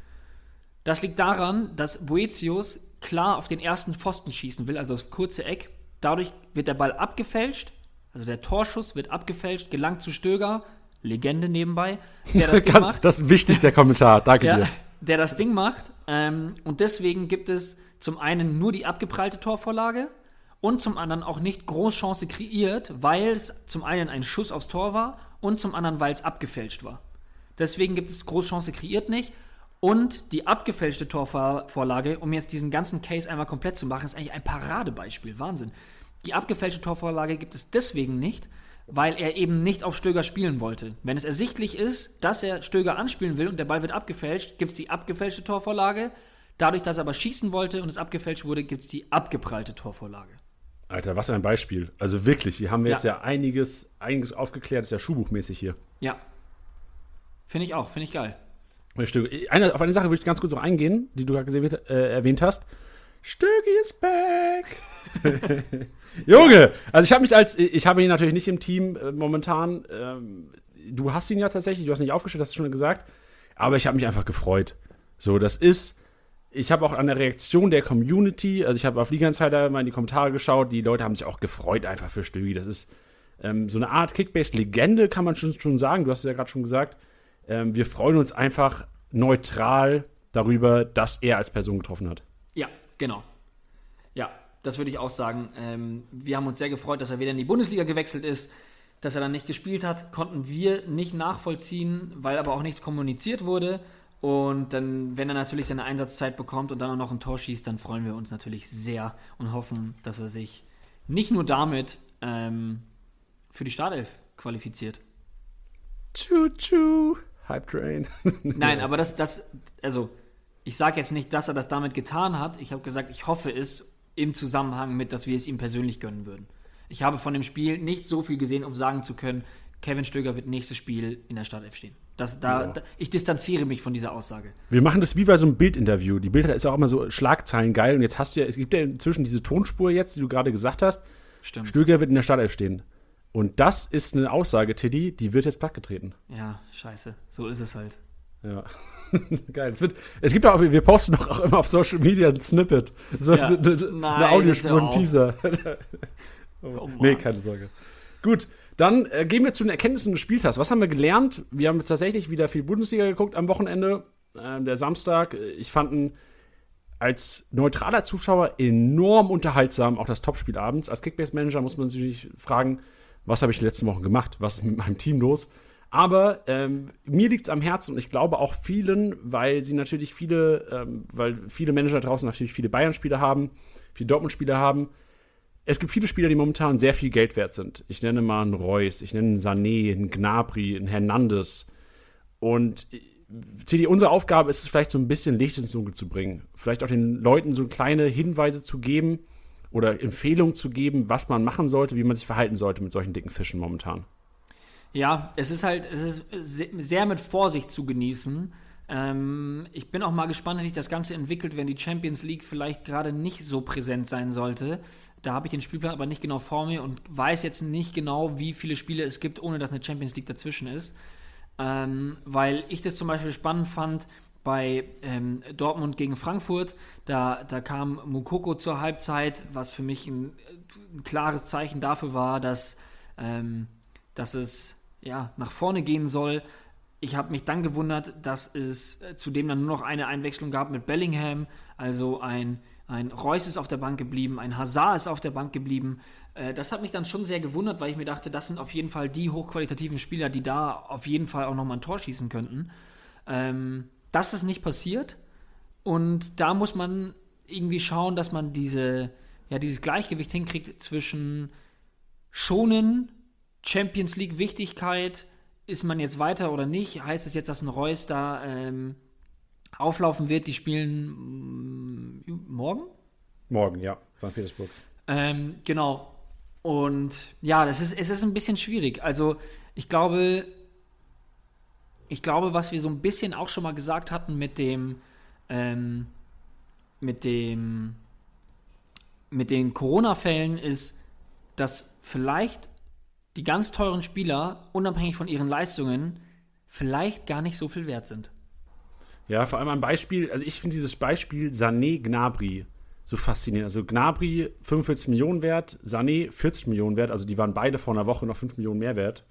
Das liegt daran, dass Boetius klar auf den ersten Pfosten schießen will, also das kurze Eck. Dadurch wird der Ball abgefälscht, also der Torschuss wird abgefälscht, gelangt zu Stöger, Legende nebenbei, der das *laughs* Ding macht. Das ist wichtig, der Kommentar, danke ja, dir. Der das Ding macht ähm, und deswegen gibt es zum einen nur die abgeprallte Torvorlage und zum anderen auch nicht Großchance kreiert, weil es zum einen ein Schuss aufs Tor war und zum anderen, weil es abgefälscht war. Deswegen gibt es Großchance kreiert nicht. Und die abgefälschte Torvorlage, um jetzt diesen ganzen Case einmal komplett zu machen, ist eigentlich ein Paradebeispiel. Wahnsinn. Die abgefälschte Torvorlage gibt es deswegen nicht, weil er eben nicht auf Stöger spielen wollte. Wenn es ersichtlich ist, dass er Stöger anspielen will und der Ball wird abgefälscht, gibt es die abgefälschte Torvorlage Dadurch, dass er aber schießen wollte und es abgefälscht wurde, gibt es die abgeprallte Torvorlage. Alter, was ein Beispiel. Also wirklich, hier haben wir ja. jetzt ja einiges, einiges aufgeklärt. Das ist ja schuhbuchmäßig hier. Ja. Finde ich auch, finde ich geil. Eine, auf eine Sache würde ich ganz kurz noch eingehen, die du gerade äh, erwähnt hast. Stögi ist back. *laughs* Junge, also ich habe mich als, ich habe ihn natürlich nicht im Team äh, momentan. Ähm, du hast ihn ja tatsächlich, du hast nicht aufgestellt, hast du schon gesagt. Aber ich habe mich einfach gefreut. So, das ist, ich habe auch an der Reaktion der Community, also ich habe auf Liga Insider mal in die Kommentare geschaut, die Leute haben sich auch gefreut einfach für Stögi. Das ist ähm, so eine Art Kickbase-Legende, kann man schon, schon sagen. Du hast es ja gerade schon gesagt. Ähm, wir freuen uns einfach neutral darüber, dass er als Person getroffen hat. Ja, genau. Das würde ich auch sagen. Ähm, wir haben uns sehr gefreut, dass er wieder in die Bundesliga gewechselt ist. Dass er dann nicht gespielt hat, konnten wir nicht nachvollziehen, weil aber auch nichts kommuniziert wurde. Und dann, wenn er natürlich seine Einsatzzeit bekommt und dann auch noch ein Tor schießt, dann freuen wir uns natürlich sehr und hoffen, dass er sich nicht nur damit ähm, für die Startelf qualifiziert. Choo-choo, Hype Train. *laughs* Nein, aber das, das, also ich sage jetzt nicht, dass er das damit getan hat. Ich habe gesagt, ich hoffe es im Zusammenhang mit, dass wir es ihm persönlich gönnen würden. Ich habe von dem Spiel nicht so viel gesehen, um sagen zu können, Kevin Stöger wird nächstes Spiel in der Startelf stehen. Das, da, ja. da, ich distanziere mich von dieser Aussage. Wir machen das wie bei so einem Bildinterview. Die Bilder ist auch immer so Schlagzeilen geil. Und jetzt hast du ja, es gibt ja inzwischen diese Tonspur jetzt, die du gerade gesagt hast. Stimmt. Stöger wird in der Startelf stehen. Und das ist eine Aussage, Tiddy, die wird jetzt plattgetreten. Ja, scheiße. So ist es halt. Ja. *laughs* Geil. Es, wird, es gibt auch, wir posten doch auch immer auf Social Media ein Snippet. So, ja. so eine, Nein, eine Audiospur, ein Teaser. *laughs* oh, oh nee, keine Sorge. Gut, dann äh, gehen wir zu den Erkenntnissen des Spieltags. Was haben wir gelernt? Wir haben tatsächlich wieder viel Bundesliga geguckt am Wochenende. Äh, der Samstag. Ich fand ihn als neutraler Zuschauer enorm unterhaltsam, auch das Topspiel abends. Als Kickbase-Manager muss man sich fragen, was habe ich die letzten Wochen gemacht? Was ist mit meinem Team los? Aber ähm, mir liegt es am Herzen und ich glaube auch vielen, weil sie natürlich viele, ähm, weil viele Manager draußen natürlich viele Bayern-Spieler haben, viele Dortmund-Spieler haben. Es gibt viele Spieler, die momentan sehr viel Geld wert sind. Ich nenne mal einen Reus, ich nenne einen Sané, einen Gnabry, einen Hernandez. Und CD, unsere Aufgabe ist es vielleicht so ein bisschen Licht ins Dunkel zu bringen. Vielleicht auch den Leuten so kleine Hinweise zu geben oder Empfehlungen zu geben, was man machen sollte, wie man sich verhalten sollte mit solchen dicken Fischen momentan. Ja, es ist halt, es ist sehr mit Vorsicht zu genießen. Ähm, ich bin auch mal gespannt, wie sich das Ganze entwickelt, wenn die Champions League vielleicht gerade nicht so präsent sein sollte. Da habe ich den Spielplan aber nicht genau vor mir und weiß jetzt nicht genau, wie viele Spiele es gibt, ohne dass eine Champions League dazwischen ist. Ähm, weil ich das zum Beispiel spannend fand bei ähm, Dortmund gegen Frankfurt. Da, da kam Mukoko zur Halbzeit, was für mich ein, ein klares Zeichen dafür war, dass, ähm, dass es ja, nach vorne gehen soll. Ich habe mich dann gewundert, dass es äh, zudem dann nur noch eine Einwechslung gab mit Bellingham. Also ein, ein Reus ist auf der Bank geblieben, ein Hazard ist auf der Bank geblieben. Äh, das hat mich dann schon sehr gewundert, weil ich mir dachte, das sind auf jeden Fall die hochqualitativen Spieler, die da auf jeden Fall auch nochmal ein Tor schießen könnten. Ähm, das ist nicht passiert. Und da muss man irgendwie schauen, dass man diese, ja, dieses Gleichgewicht hinkriegt zwischen schonen Champions League Wichtigkeit, ist man jetzt weiter oder nicht? Heißt es jetzt, dass ein Reus da ähm, auflaufen wird? Die spielen mm, morgen? Morgen, ja, St. Petersburg. Ähm, genau. Und ja, das ist, es ist ein bisschen schwierig. Also ich glaube, ich glaube, was wir so ein bisschen auch schon mal gesagt hatten mit dem, ähm, mit dem, mit den Corona-Fällen ist, dass vielleicht die ganz teuren Spieler, unabhängig von ihren Leistungen, vielleicht gar nicht so viel wert sind. Ja, vor allem ein Beispiel, also ich finde dieses Beispiel Sané Gnabry so faszinierend. Also Gnabry 45 Millionen wert, Sané 40 Millionen wert, also die waren beide vor einer Woche noch 5 Millionen mehr wert.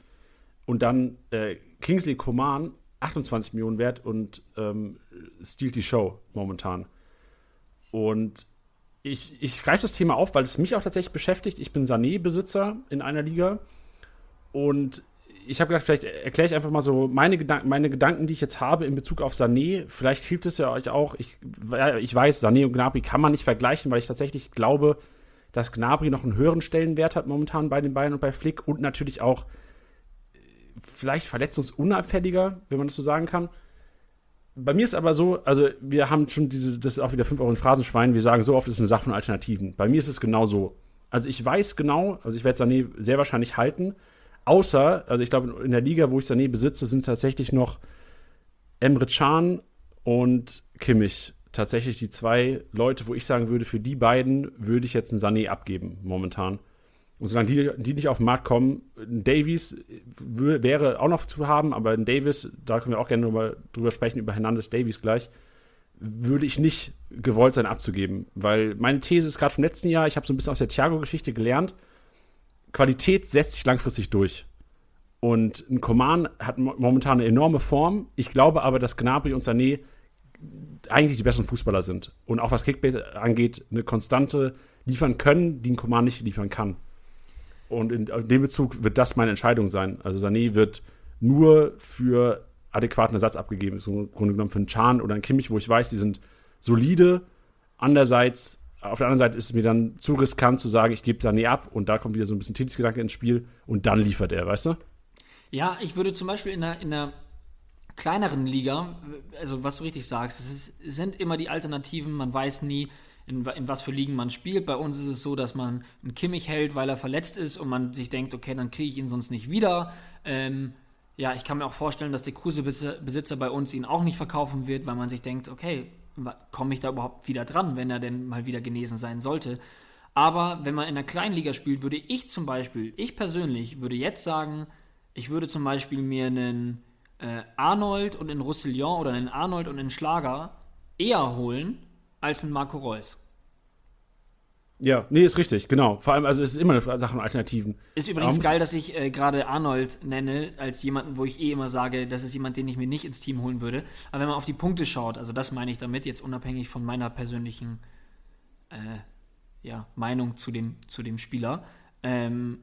Und dann äh, Kingsley Coman 28 Millionen wert und ähm, stiehlt die Show momentan. Und ich, ich greife das Thema auf, weil es mich auch tatsächlich beschäftigt. Ich bin Sané-Besitzer in einer Liga und ich habe gedacht, vielleicht erkläre ich einfach mal so meine, Gedank meine Gedanken, die ich jetzt habe in Bezug auf Sané. Vielleicht hilft es ja euch auch. Ich, ich weiß, Sané und Gnabry kann man nicht vergleichen, weil ich tatsächlich glaube, dass Gnabry noch einen höheren Stellenwert hat momentan bei den Bayern und bei Flick und natürlich auch äh, vielleicht verletzungsunauffälliger, wenn man das so sagen kann. Bei mir ist aber so, also wir haben schon diese, das ist auch wieder 5 Euro in Phrasenschwein, wir sagen so oft, es ist eine Sache von Alternativen. Bei mir ist es genau so. Also ich weiß genau, also ich werde Sané sehr wahrscheinlich halten, Außer, also ich glaube, in der Liga, wo ich Sané besitze, sind tatsächlich noch Emre Can und Kimmich tatsächlich die zwei Leute, wo ich sagen würde, für die beiden würde ich jetzt einen Sané abgeben, momentan. Und solange die, die nicht auf den Markt kommen, ein Davies wäre auch noch zu haben, aber ein Davis, da können wir auch gerne drüber, drüber sprechen, über Hernandez Davies gleich, würde ich nicht gewollt sein abzugeben. Weil meine These ist gerade vom letzten Jahr, ich habe so ein bisschen aus der Thiago-Geschichte gelernt, Qualität setzt sich langfristig durch. Und ein Coman hat momentan eine enorme Form. Ich glaube aber, dass Gnabry und Sané eigentlich die besseren Fußballer sind. Und auch was Kickbase angeht, eine Konstante liefern können, die ein Coman nicht liefern kann. Und in, in dem Bezug wird das meine Entscheidung sein. Also Sané wird nur für adäquaten Ersatz abgegeben. So im Grunde genommen für einen Chan oder einen Kimmich, wo ich weiß, die sind solide. Andererseits, auf der anderen Seite ist es mir dann zu riskant zu sagen, ich gebe Sané ab und da kommt wieder so ein bisschen Tippsgedanke ins Spiel und dann liefert er, weißt du? Ja, ich würde zum Beispiel in einer, in einer kleineren Liga, also was du richtig sagst, es, ist, sind immer die Alternativen, man weiß nie, in, in, was für Ligen man spielt. Bei uns ist es so, dass man einen Kimmich hält, weil er verletzt ist und man sich denkt, okay, dann kriege ich ihn sonst nicht wieder. Ähm, ja, ich kann mir auch vorstellen, dass der Kruse-Besitzer bei uns ihn auch nicht verkaufen wird, weil man sich denkt, okay, komme ich da überhaupt wieder dran, wenn er denn mal wieder genesen sein sollte. Aber wenn man in der Kleinliga spielt, würde ich zum Beispiel, ich persönlich würde jetzt sagen, ich würde zum Beispiel mir einen äh, Arnold und einen Roussillon oder einen Arnold und einen Schlager eher holen als einen Marco Reus. Ja, nee, ist richtig, genau. Vor allem, also es ist immer eine Sache von Alternativen. Ist übrigens geil, dass ich äh, gerade Arnold nenne, als jemanden, wo ich eh immer sage, das ist jemand, den ich mir nicht ins Team holen würde. Aber wenn man auf die Punkte schaut, also das meine ich damit, jetzt unabhängig von meiner persönlichen äh, ja, Meinung zu dem, zu dem Spieler, ähm,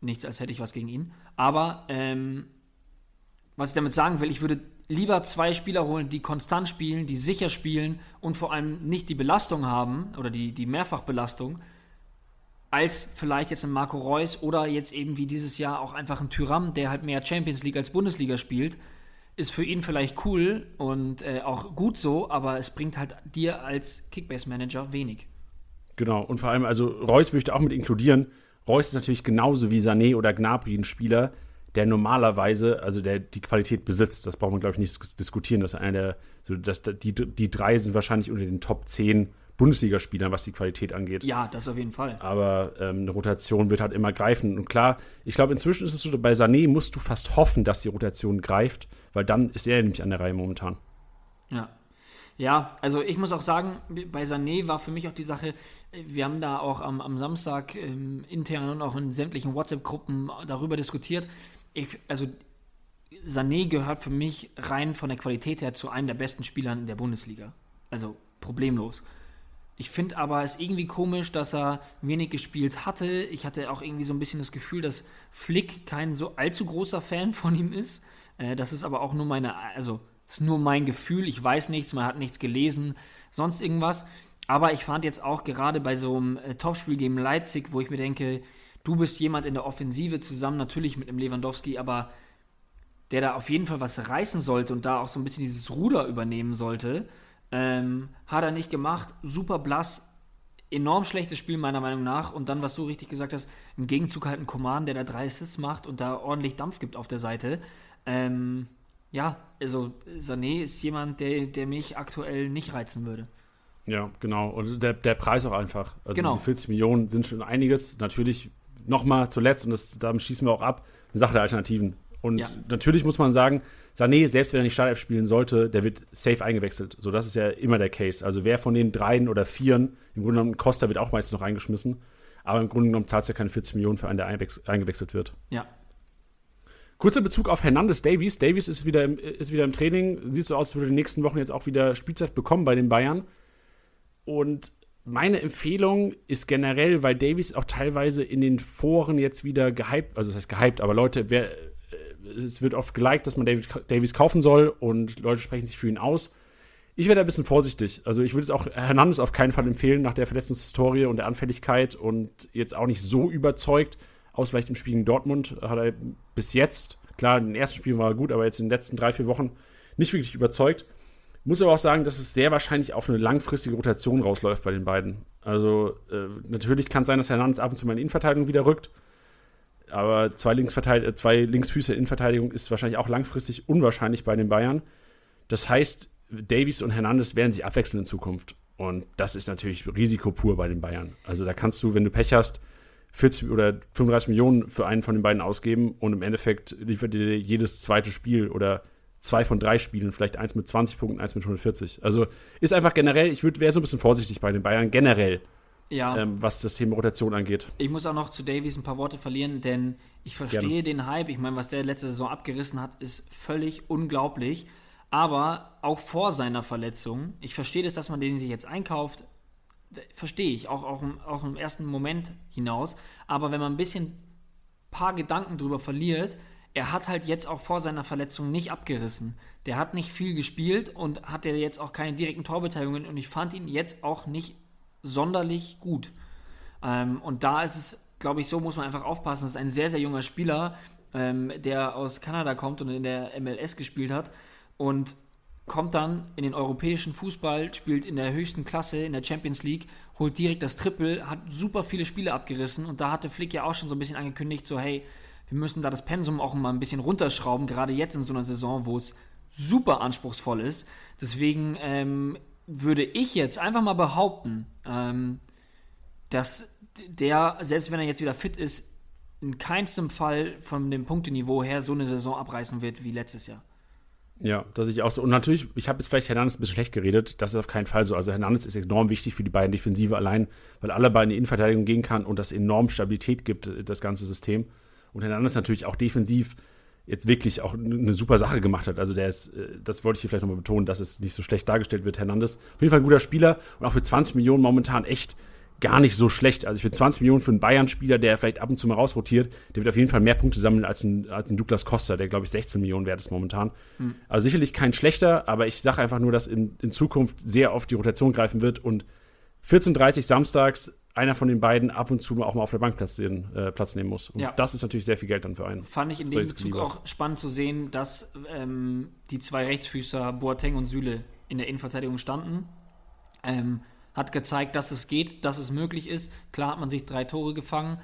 nichts als hätte ich was gegen ihn. Aber ähm, was ich damit sagen will, ich würde lieber zwei Spieler holen, die konstant spielen, die sicher spielen und vor allem nicht die Belastung haben oder die, die Mehrfachbelastung, als vielleicht jetzt ein Marco Reus oder jetzt eben wie dieses Jahr auch einfach ein Tyram, der halt mehr Champions League als Bundesliga spielt, ist für ihn vielleicht cool und äh, auch gut so, aber es bringt halt dir als Kickbase-Manager wenig. Genau, und vor allem, also Reus würde ich da auch mit inkludieren. Reus ist natürlich genauso wie Sané oder Gnabry ein Spieler, der normalerweise, also der die Qualität besitzt. Das braucht man, glaube ich, nicht diskutieren. Das einer der, so, dass die, die drei sind wahrscheinlich unter den Top 10 Bundesligaspielern, was die Qualität angeht. Ja, das auf jeden Fall. Aber ähm, eine Rotation wird halt immer greifen. Und klar, ich glaube, inzwischen ist es so, bei Sané musst du fast hoffen, dass die Rotation greift, weil dann ist er nämlich an der Reihe momentan. Ja. Ja, also ich muss auch sagen, bei Sané war für mich auch die Sache, wir haben da auch am, am Samstag ähm, intern und auch in sämtlichen WhatsApp-Gruppen darüber diskutiert ich, also Sané gehört für mich rein von der Qualität her zu einem der besten Spielern in der Bundesliga. Also problemlos. Ich finde aber es irgendwie komisch, dass er wenig gespielt hatte. Ich hatte auch irgendwie so ein bisschen das Gefühl, dass Flick kein so allzu großer Fan von ihm ist. Äh, das ist aber auch nur meine, also ist nur mein Gefühl. Ich weiß nichts, man hat nichts gelesen, sonst irgendwas. Aber ich fand jetzt auch gerade bei so einem äh, Topspiel gegen Leipzig, wo ich mir denke, du bist jemand in der Offensive zusammen, natürlich mit dem Lewandowski, aber der da auf jeden Fall was reißen sollte und da auch so ein bisschen dieses Ruder übernehmen sollte, ähm, hat er nicht gemacht. Super blass, enorm schlechtes Spiel meiner Meinung nach. Und dann, was du richtig gesagt hast, im Gegenzug halt ein Command, der da drei Assists macht und da ordentlich Dampf gibt auf der Seite. Ähm, ja, also Sané ist jemand, der, der mich aktuell nicht reizen würde. Ja, genau. Und der, der Preis auch einfach. Also genau. 40 Millionen sind schon einiges. Natürlich nochmal zuletzt, und das, damit schießen wir auch ab, eine Sache der Alternativen. Und ja. natürlich muss man sagen, Sané, selbst wenn er nicht Startelf spielen sollte, der wird safe eingewechselt. So, das ist ja immer der Case. Also wer von den dreien oder vieren, im Grunde genommen, Costa wird auch meistens noch eingeschmissen. Aber im Grunde genommen zahlt es ja keine 40 Millionen für einen, der eingewechselt wird. Ja. Kurzer Bezug auf Hernandez Davies. Davies ist wieder, im, ist wieder im Training. Sieht so aus, als würde in den nächsten Wochen jetzt auch wieder Spielzeit bekommen bei den Bayern. Und meine Empfehlung ist generell, weil Davies auch teilweise in den Foren jetzt wieder gehypt, also das heißt gehypt, aber Leute, wer, äh, es wird oft geliked, dass man Davies kaufen soll und Leute sprechen sich für ihn aus. Ich werde ein bisschen vorsichtig. Also ich würde es auch Hernandez auf keinen Fall empfehlen nach der Verletzungshistorie und der Anfälligkeit und jetzt auch nicht so überzeugt. Aus vielleicht im Spiel gegen Dortmund hat er bis jetzt, klar, in den ersten Spielen war er gut, aber jetzt in den letzten drei, vier Wochen nicht wirklich überzeugt. Muss aber auch sagen, dass es sehr wahrscheinlich auf eine langfristige Rotation rausläuft bei den beiden. Also äh, natürlich kann es sein, dass Hernandez ab und zu mal in Innenverteidigung wieder rückt. Aber zwei, Linksverteid äh, zwei Linksfüße in Innenverteidigung ist wahrscheinlich auch langfristig unwahrscheinlich bei den Bayern. Das heißt, Davies und Hernandez werden sich abwechseln in Zukunft. Und das ist natürlich Risiko pur bei den Bayern. Also da kannst du, wenn du Pech hast, 40 oder 35 Millionen für einen von den beiden ausgeben und im Endeffekt liefert dir jedes zweite Spiel oder zwei von drei Spielen, vielleicht eins mit 20 Punkten, eins mit 140. Also ist einfach generell, ich wäre so ein bisschen vorsichtig bei den Bayern generell, Ja. ähm, was das Thema Rotation angeht. Ich muss auch noch zu Davies ein paar Worte verlieren, denn ich verstehe Gerne. den Hype. Ich meine, was der letzte Saison abgerissen hat, ist völlig unglaublich. Aber auch vor seiner Verletzung, ich verstehe das, dass man den sich jetzt einkauft, verstehe ich, auch, auch, im, auch im ersten Moment hinaus. Aber wenn man ein bisschen paar Gedanken drüber verliert, er hat halt jetzt auch vor seiner Verletzung nicht abgerissen. Der hat nicht viel gespielt und hat ja jetzt auch keine direkten Torbeteiligungen und ich fand ihn jetzt auch nicht sonderlich gut. Ähm, und da ist es, glaube ich, so muss man einfach aufpassen. Das ist ein sehr, sehr junger Spieler, ähm, der aus Kanada kommt und in der MLS gespielt hat und kommt dann in den europäischen Fußball, spielt in der höchsten Klasse, in der Champions League, holt direkt das Triple, hat super viele Spiele abgerissen und da hatte Flick ja auch schon so ein bisschen angekündigt, so hey, wir müssen da das Pensum auch mal ein bisschen runterschrauben, gerade jetzt in so einer Saison, wo es super anspruchsvoll ist. Deswegen ähm, würde ich jetzt einfach mal behaupten, ähm, dass der, selbst wenn er jetzt wieder fit ist, in keinstem Fall von dem Punkteniveau her so eine Saison abreißen wird wie letztes Jahr. Ja, dass ich auch so. Und natürlich, ich habe jetzt vielleicht Hernandez ein bisschen schlecht geredet. Das ist auf keinen Fall so. Also Hernandez ist enorm wichtig für die beiden Defensive allein, weil alle beiden in die Innenverteidigung gehen kann und das enorm Stabilität gibt, das ganze System. Und Hernandez natürlich auch defensiv jetzt wirklich auch eine super Sache gemacht hat. Also der ist, äh, das wollte ich hier vielleicht nochmal betonen, dass es nicht so schlecht dargestellt wird, Hernandez. Auf jeden Fall ein guter Spieler und auch für 20 Millionen momentan echt gar nicht so schlecht. Also für 20 Millionen für einen Bayern-Spieler, der vielleicht ab und zu mal rausrotiert, der wird auf jeden Fall mehr Punkte sammeln als ein, als ein Douglas Costa, der glaube ich 16 Millionen wert ist momentan. Also sicherlich kein schlechter, aber ich sage einfach nur, dass in, in Zukunft sehr auf die Rotation greifen wird und 14.30 samstags einer von den beiden ab und zu auch mal auf der Bank Platz, den, äh, Platz nehmen muss. Und Ja. das ist natürlich sehr viel Geld dann für einen. Fand ich in dem Bezug Liebers. auch spannend zu sehen, dass ähm, die zwei Rechtsfüßer Boateng und Süle in der Innenverteidigung standen. Ähm, hat gezeigt, dass es geht, dass es möglich ist. Klar hat man sich drei Tore gefangen.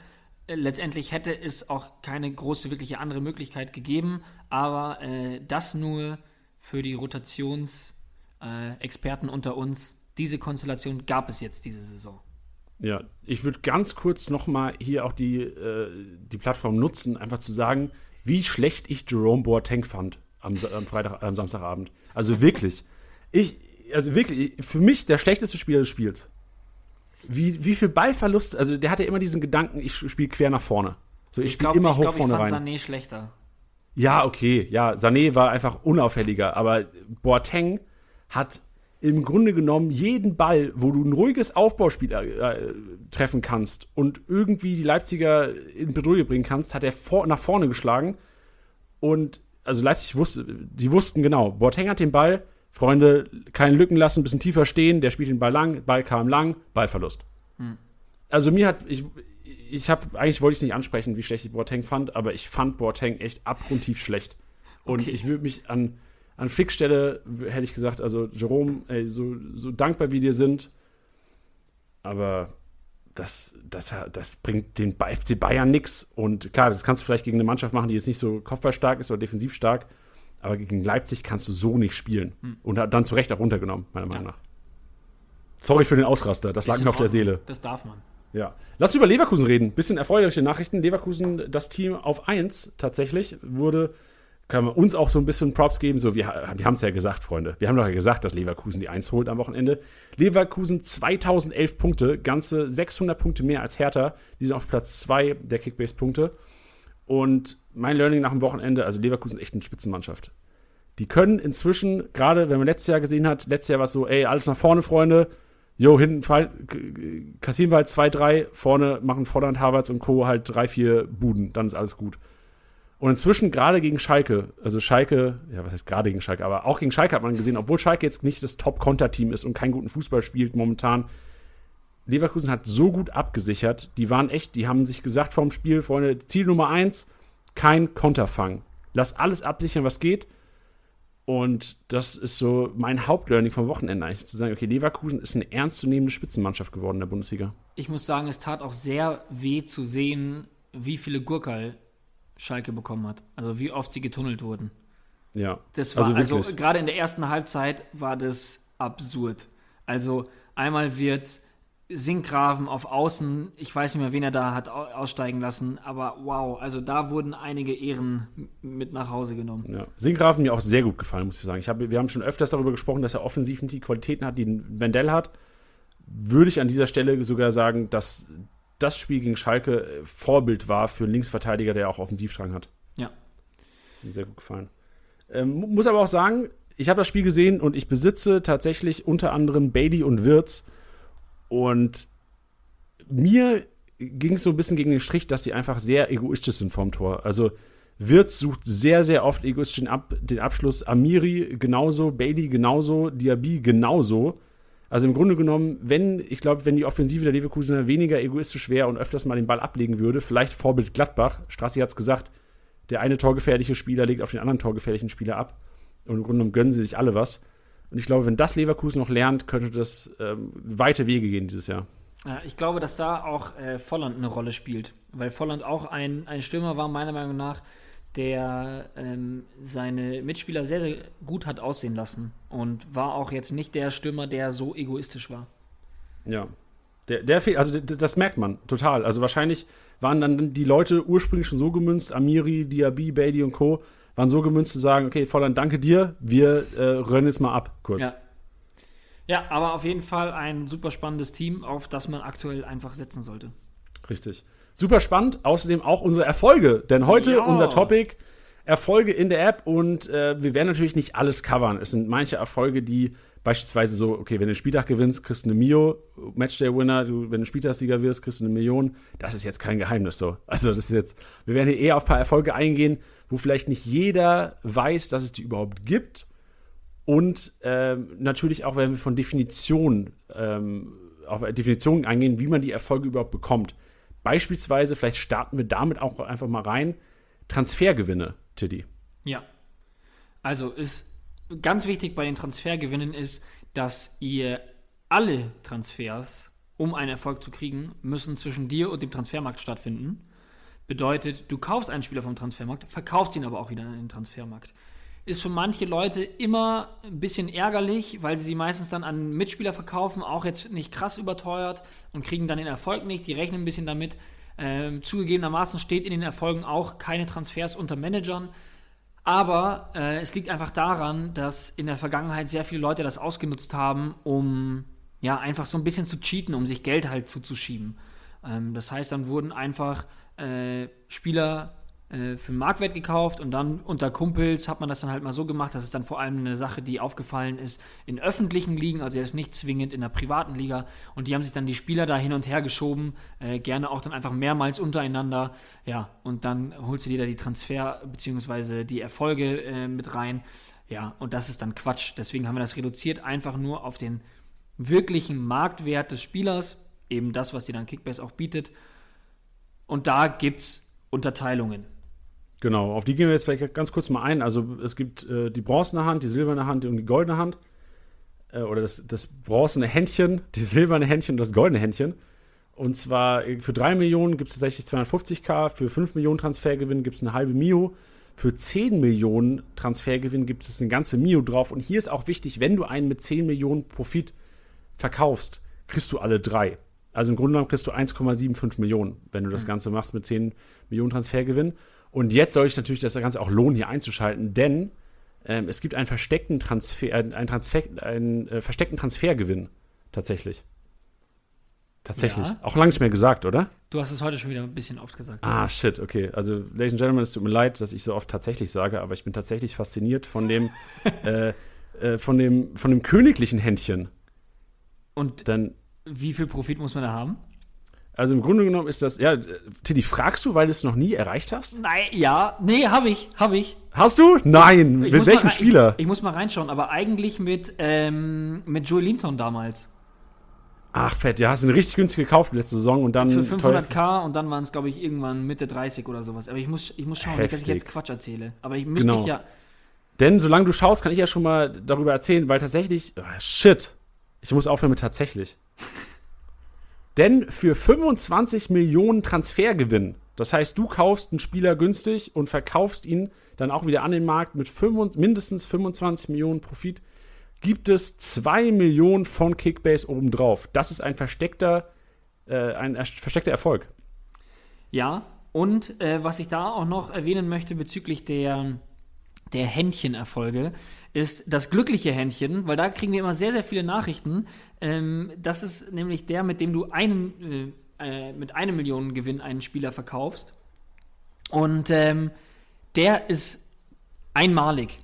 Äh, Letztendlich hätte es auch keine große, wirkliche andere Möglichkeit gegeben, aber äh, das nur für die Rotationsexperten äh, unter uns. Diese Konstellation gab es jetzt diese Saison. Ja, ich würde ganz kurz nochmal hier auch die, äh, die Plattform nutzen, einfach zu sagen, wie schlecht ich Jerome Boateng fand am, am Freitag, am Samstagabend. Also wirklich. Ich, also wirklich, für mich der schlechteste Spieler des Spiels. Wie, wie viel Ballverlust, also der hatte immer diesen Gedanken, ich spiele quer nach vorne. So, ich, Ich spiele glaube, immer ich, hoch glaub, ich vorne fand rein. Sané schlechter. Ja, okay, ja, Sané war einfach unauffälliger, aber Boateng hat im Grunde genommen jeden Ball, wo du ein ruhiges Aufbauspiel äh, treffen kannst und irgendwie die Leipziger in Bedrohung bringen kannst, hat er vor, nach vorne geschlagen und also Leipzig wusste, die wussten genau, Boateng hat den Ball, Freunde, keine Lücken lassen, ein bisschen tiefer stehen, der spielt den Ball lang, Ball kam lang, Ballverlust. Also mir hat, ich, ich habe, eigentlich wollte ich es nicht ansprechen, wie schlecht ich Boateng fand, aber ich fand Boateng echt abgrundtief schlecht. Und Okay. ich würde mich an, an Flicks Stelle, w- hätte ich gesagt, also Jerome, ey, so, so dankbar wie dir sind, aber das, das, das bringt den FC Bayern nix. Und klar, das kannst du vielleicht gegen eine Mannschaft machen, die jetzt nicht so kopfballstark ist oder defensiv stark, aber gegen Leipzig kannst du so nicht spielen. Und hat dann zu Recht auch runtergenommen, meiner Meinung nach. Sorry für den Ausraster, das lag mir auf der. Seele. Das darf man. Ja. Lass über Leverkusen reden. Bisschen erfreuliche Nachrichten. Leverkusen, das Team auf 1 tatsächlich, wurde, können wir uns auch so ein bisschen Props geben. So, wir, wir haben es ja gesagt, Freunde. Wir haben doch ja gesagt, dass Leverkusen die 1 holt am Wochenende. Leverkusen 2011 Punkte, ganze 600 Punkte mehr als Hertha. Die sind auf Platz 2 der Kickbase-Punkte. Und mein Learning nach dem Wochenende, also Leverkusen ist echt eine Spitzenmannschaft. Die können inzwischen, gerade wenn man letztes Jahr gesehen hat, letztes Jahr war es so, ey, alles nach vorne, Freunde. Jo, hinten kassieren wir halt 2-3, vorne machen Volland, Havertz und Co. halt 3-4 Buden, dann ist alles gut. Und inzwischen gerade gegen Schalke, also Schalke, ja, was heißt gerade gegen Schalke, aber auch gegen Schalke hat man gesehen, obwohl Schalke jetzt nicht das Top-Konter-Team ist und keinen guten Fußball spielt momentan, Leverkusen hat so gut abgesichert, die waren echt, die haben sich gesagt vorm Spiel, Freunde, Ziel Nummer eins, kein Konterfang. Lass alles absichern, was geht. Und das ist so mein Hauptlearning vom Wochenende eigentlich, zu sagen, okay, Leverkusen ist eine ernstzunehmende Spitzenmannschaft geworden in der Bundesliga. Ich muss sagen, es tat auch sehr weh zu sehen, wie viele Gurkal Schalke bekommen hat. Also wie oft sie getunnelt wurden. Ja. Das war, Also also, gerade in der ersten Halbzeit war das absurd. Also einmal wird Sinkgraven auf Außen, ich weiß nicht mehr, wen er da hat au- aussteigen lassen, aber wow, also da wurden einige Ehren mit nach Hause genommen. Ja. Sinkgrafen mir auch sehr gut gefallen, muss ich sagen. Ich hab, wir haben schon öfters darüber gesprochen, dass er offensiv nicht die Qualitäten hat, die Wendell hat. Würde ich an dieser Stelle sogar sagen, dass das Spiel gegen Schalke äh, Vorbild war für einen Linksverteidiger, der auch Offensivdrang hat. Ja. Mir sehr gut gefallen. Ähm, mu- muss aber auch sagen, ich habe das Spiel gesehen und ich besitze tatsächlich unter anderem Bailey und Wirtz. Und mir ging es so ein bisschen gegen den Strich, dass die einfach sehr egoistisch sind vorm Tor. Also Wirtz sucht sehr, sehr oft egoistisch den, Ab den Abschluss. Amiri genauso, Bailey genauso, Diaby genauso. Also im Grunde genommen, wenn, ich glaube, wenn die Offensive der Leverkusener weniger egoistisch wäre und öfters mal den Ball ablegen würde, vielleicht Vorbild Gladbach, Strassi hat es gesagt, der eine torgefährliche Spieler legt auf den anderen torgefährlichen Spieler ab. Und im Grunde genommen gönnen sie sich alle was. Und ich glaube, wenn das Leverkusen noch lernt, könnte das ähm, weite Wege gehen dieses Jahr. Ja, ich glaube, dass da auch äh, Volland eine Rolle spielt, weil Volland auch ein, ein Stürmer war, meiner Meinung nach, der ähm, seine Mitspieler sehr, sehr gut hat aussehen lassen und war auch jetzt nicht der Stürmer, der so egoistisch war. Ja. Der, der fehlt, also das merkt man total. Also wahrscheinlich waren dann die Leute ursprünglich schon so gemünzt, Amiri, Diaby, Bailey und Co., waren so gemünzt zu sagen, okay, Volland, danke dir, wir äh, rennen jetzt mal ab, kurz. Ja. Ja, aber auf jeden Fall ein super spannendes Team, auf das man aktuell einfach setzen sollte. Richtig. Super spannend. Außerdem auch unsere Erfolge. Denn heute Ja. unser Topic: Erfolge in der App. Und äh, wir werden natürlich nicht alles covern. Es sind manche Erfolge, die beispielsweise so: okay, wenn du den Spieltag gewinnst, kriegst du eine Mio. Matchday-Winner. Du, wenn du Spieltagssieger wirst, kriegst du eine Million. Das ist jetzt kein Geheimnis so. Also, das ist jetzt. Wir werden hier eher auf ein paar Erfolge eingehen, wo vielleicht nicht jeder weiß, dass es die überhaupt gibt. Und ähm, natürlich auch, wenn wir von Definition ähm, auf Definitionen eingehen, wie man die Erfolge überhaupt bekommt. Beispielsweise, vielleicht starten wir damit auch einfach mal rein, Transfergewinne, Tiddy. Ja. Also ist ganz wichtig bei den Transfergewinnen ist, dass ihr alle Transfers, um einen Erfolg zu kriegen, müssen zwischen dir und dem Transfermarkt stattfinden. Bedeutet, du kaufst einen Spieler vom Transfermarkt, verkaufst ihn aber auch wieder an den Transfermarkt. Ist für manche Leute immer ein bisschen ärgerlich, weil sie sie meistens dann an Mitspieler verkaufen, auch jetzt nicht krass überteuert und kriegen dann den Erfolg nicht. Die rechnen ein bisschen damit. Ähm, zugegebenermaßen steht in den Erfolgen auch keine Transfers unter Managern. Aber äh, es liegt einfach daran, dass in der Vergangenheit sehr viele Leute das ausgenutzt haben, um ja einfach so ein bisschen zu cheaten, um sich Geld halt zuzuschieben. Ähm, das heißt, dann wurden einfach äh, Spieler äh, für einen Marktwert gekauft und dann unter Kumpels hat man das dann halt mal so gemacht, dass es dann vor allem eine Sache, die aufgefallen ist, in öffentlichen Ligen, also jetzt nicht zwingend in der privaten Liga. Und die haben sich dann die Spieler da hin und her geschoben, äh, gerne auch dann einfach mehrmals untereinander. Ja, und dann holst du dir da die Transfer- bzw. die Erfolge äh, mit rein. Ja, und das ist dann Quatsch. Deswegen haben wir das reduziert einfach nur auf den wirklichen Marktwert des Spielers, eben das, was dir dann Kickbase auch bietet. Und da gibt es Unterteilungen. Genau, auf die gehen wir jetzt vielleicht ganz kurz mal ein. Also es gibt äh, die bronzene Hand, die silberne Hand und die goldene Hand. Äh, oder das, das bronzene Händchen, *laughs* die silberne Händchen und das goldene Händchen. Und zwar äh, für 3 Millionen gibt es tatsächlich 250k, für 5 Millionen Transfergewinn gibt es eine halbe Mio, für 10 Millionen Transfergewinn gibt es eine ganze Mio drauf. Und hier ist auch wichtig, wenn du einen mit 10 Millionen Profit verkaufst, kriegst du alle drei. Also im Grunde genommen kriegst du 1,75 Millionen, wenn du das Ganze machst mit 10 Millionen Transfergewinn. Und jetzt soll ich natürlich das Ganze auch lohnen, hier einzuschalten, denn ähm, es gibt einen versteckten Transfer, äh, einen, Transfer, einen äh, versteckten Transfergewinn tatsächlich. Tatsächlich. Ja. Auch lange nicht mehr gesagt, oder? Du hast es heute schon wieder ein bisschen oft gesagt. Ah, shit, okay. Also, Ladies and Gentlemen, es tut mir leid, dass ich so oft tatsächlich sage, aber ich bin tatsächlich fasziniert von dem, *laughs* äh, äh, von dem, von dem königlichen Händchen. Und Denn, wie viel Profit muss man da haben? Also im Grunde genommen ist das, ja, äh, Tiddy, fragst du, weil du es noch nie erreicht hast? Nein, ja, nee, habe ich, habe ich. Hast du? Nein. ich mit welchem mal Spieler? Ich, ich muss mal reinschauen, aber eigentlich mit, ähm, mit Joel Linton damals. Ach, fett, ja, hast du ihn richtig günstig gekauft letzte Saison und dann Für teuer- 500k und dann waren es, glaube ich, irgendwann Mitte 30 oder sowas. Aber ich muss, ich muss schauen, nicht, dass ich Heftig. jetzt Quatsch erzähle. Aber ich müsste Genau. ich ja. Denn solange du schaust, kann ich ja schon mal darüber erzählen, weil tatsächlich, ah, shit, ich muss aufhören mit tatsächlich. Denn für 25 Millionen Transfergewinn, Das heißt, du kaufst einen Spieler günstig und verkaufst ihn dann auch wieder an den Markt mit 25, mindestens 25 Millionen Profit. Gibt es 2 Millionen von Kickbase obendrauf. Das ist ein versteckter, äh, ein versteckter Erfolg. Ja, und äh, was ich da auch noch erwähnen möchte bezüglich der, der Händchenerfolge, ist das glückliche Händchen, weil da kriegen wir immer sehr, sehr viele Nachrichten. Ähm, das ist nämlich der, mit dem du einen, äh, äh, mit einem Millionen Gewinn einen Spieler verkaufst. Und ähm, der ist einmalig.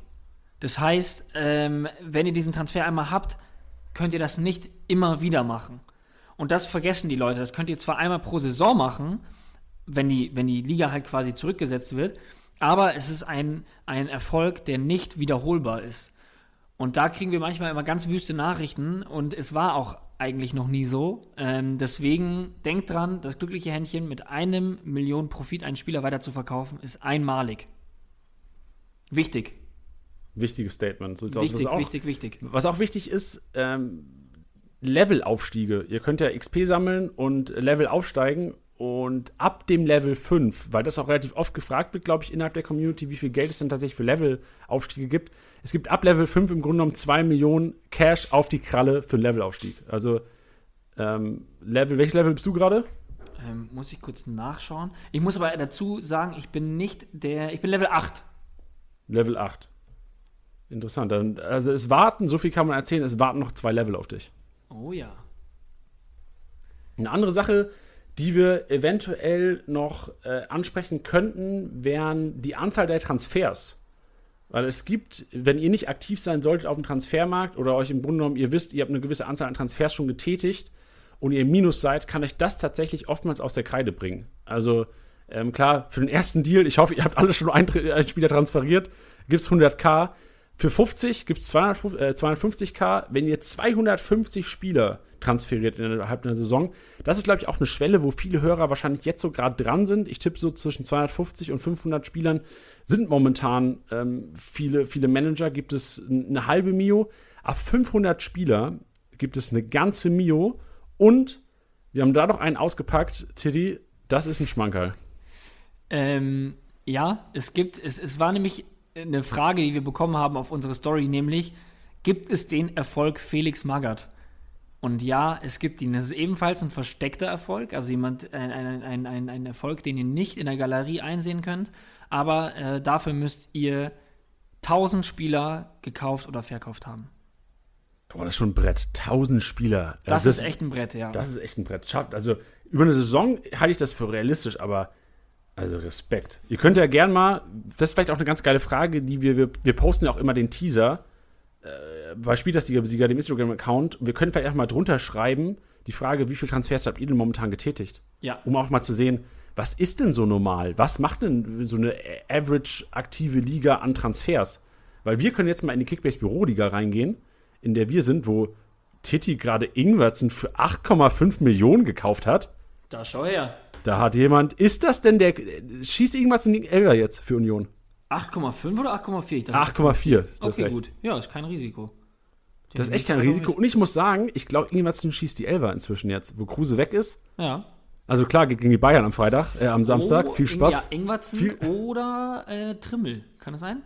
Das heißt, ähm, wenn ihr diesen Transfer einmal habt, könnt ihr das nicht immer wieder machen. Und das vergessen die Leute. Das könnt ihr zwar einmal pro Saison machen, wenn die, wenn die Liga halt quasi zurückgesetzt wird. Aber es ist ein, ein Erfolg, der nicht wiederholbar ist. Und da kriegen wir manchmal immer ganz wüste Nachrichten und es war auch eigentlich noch nie so. Ähm, deswegen denkt dran, das glückliche Händchen mit einem Million Profit einen Spieler weiter zu verkaufen, ist einmalig. Wichtig. Wichtiges Statement. So wichtig, auch, wichtig, wichtig. Was auch wichtig ist, ähm, Levelaufstiege. Ihr könnt ja XP sammeln und Level aufsteigen und ab dem Level 5, weil das auch relativ oft gefragt wird, glaube ich, innerhalb der Community, wie viel Geld es denn tatsächlich für Levelaufstiege gibt. Es gibt ab Level 5 im Grunde genommen 2 Millionen Cash auf die Kralle für einen Levelaufstieg. Also, ähm, Level, welches Level bist du gerade? Ähm, muss ich kurz nachschauen. Ich muss aber dazu sagen, ich bin nicht der, ich bin Level 8. Level 8. Interessant. Dann, also es warten, so viel kann man erzählen, es warten noch zwei Level auf dich. Oh ja. Eine andere Sache, die wir eventuell noch äh, ansprechen könnten, wären die Anzahl der Transfers. Weil es gibt, wenn ihr nicht aktiv sein solltet auf dem Transfermarkt oder euch im Grunde genommen, ihr wisst, ihr habt eine gewisse Anzahl an Transfers schon getätigt und ihr im Minus seid, kann euch das tatsächlich oftmals aus der Kreide bringen. Also ähm, klar, für den ersten Deal, ich hoffe, ihr habt alle schon einen, einen Spieler transferiert, gibt es 100k. Für 50 gibt es äh, 250k. Wenn ihr 250 Spieler transferiert innerhalb einer Saison. Das ist, glaube ich, auch eine Schwelle, wo viele Hörer wahrscheinlich jetzt so gerade dran sind. Ich tippe so zwischen 250 und 500 Spielern sind momentan ähm, viele, viele Manager. Gibt es eine halbe Mio. Ab 500 Spieler gibt es eine ganze Mio. Und wir haben da noch einen ausgepackt, Tiddy. Das ist ein Schmankerl. Ähm, ja, es gibt, es, es war nämlich eine Frage, die wir bekommen haben auf unsere Story, nämlich, gibt es den Erfolg Felix Magath? Und ja, es gibt ihn. Das ist ebenfalls ein versteckter Erfolg, also jemand, ein, ein, ein, ein Erfolg, den ihr nicht in der Galerie einsehen könnt. Aber äh, dafür müsst ihr 1000 Spieler gekauft oder verkauft haben. Boah, das ist schon ein Brett. 1000 Spieler. Das, das ist echt ein Brett, ja. Das ist echt ein Brett. Also über eine Saison halte ich das für realistisch, aber also Respekt. Ihr könnt ja gern mal, das ist vielleicht auch eine ganz geile Frage, die wir, wir, wir posten ja auch immer den Teaser äh, bei Spielersieger, dem Instagram-Account. Wir können vielleicht auch mal drunter schreiben, die Frage, wie viele Transfers habt ihr denn momentan getätigt? Ja. Um auch mal zu sehen, was ist denn so normal? Was macht denn so eine average-aktive Liga an Transfers? Weil wir können jetzt mal in die Kickbase-Büroliga reingehen, in der wir sind, wo Titi gerade Ingwertsen für 8,5 Millionen gekauft hat. Da schau her. Da hat jemand, ist das denn der, schießt Ingwertsen gegen Elger jetzt für Union? 8,5 oder 8,4? 8,4. Okay, gut. Ja, ist kein Risiko. Den das ist echt kein Risiko. Und ich muss sagen, ich glaube, Ingwertsen schießt die Elfer inzwischen jetzt, wo Kruse weg ist. Ja. Also klar, gegen die Bayern am Freitag, äh, am Samstag. Oh, Viel Spaß. Ja, Ingwertsen Viel oder äh, Trimmel. Kann das sein?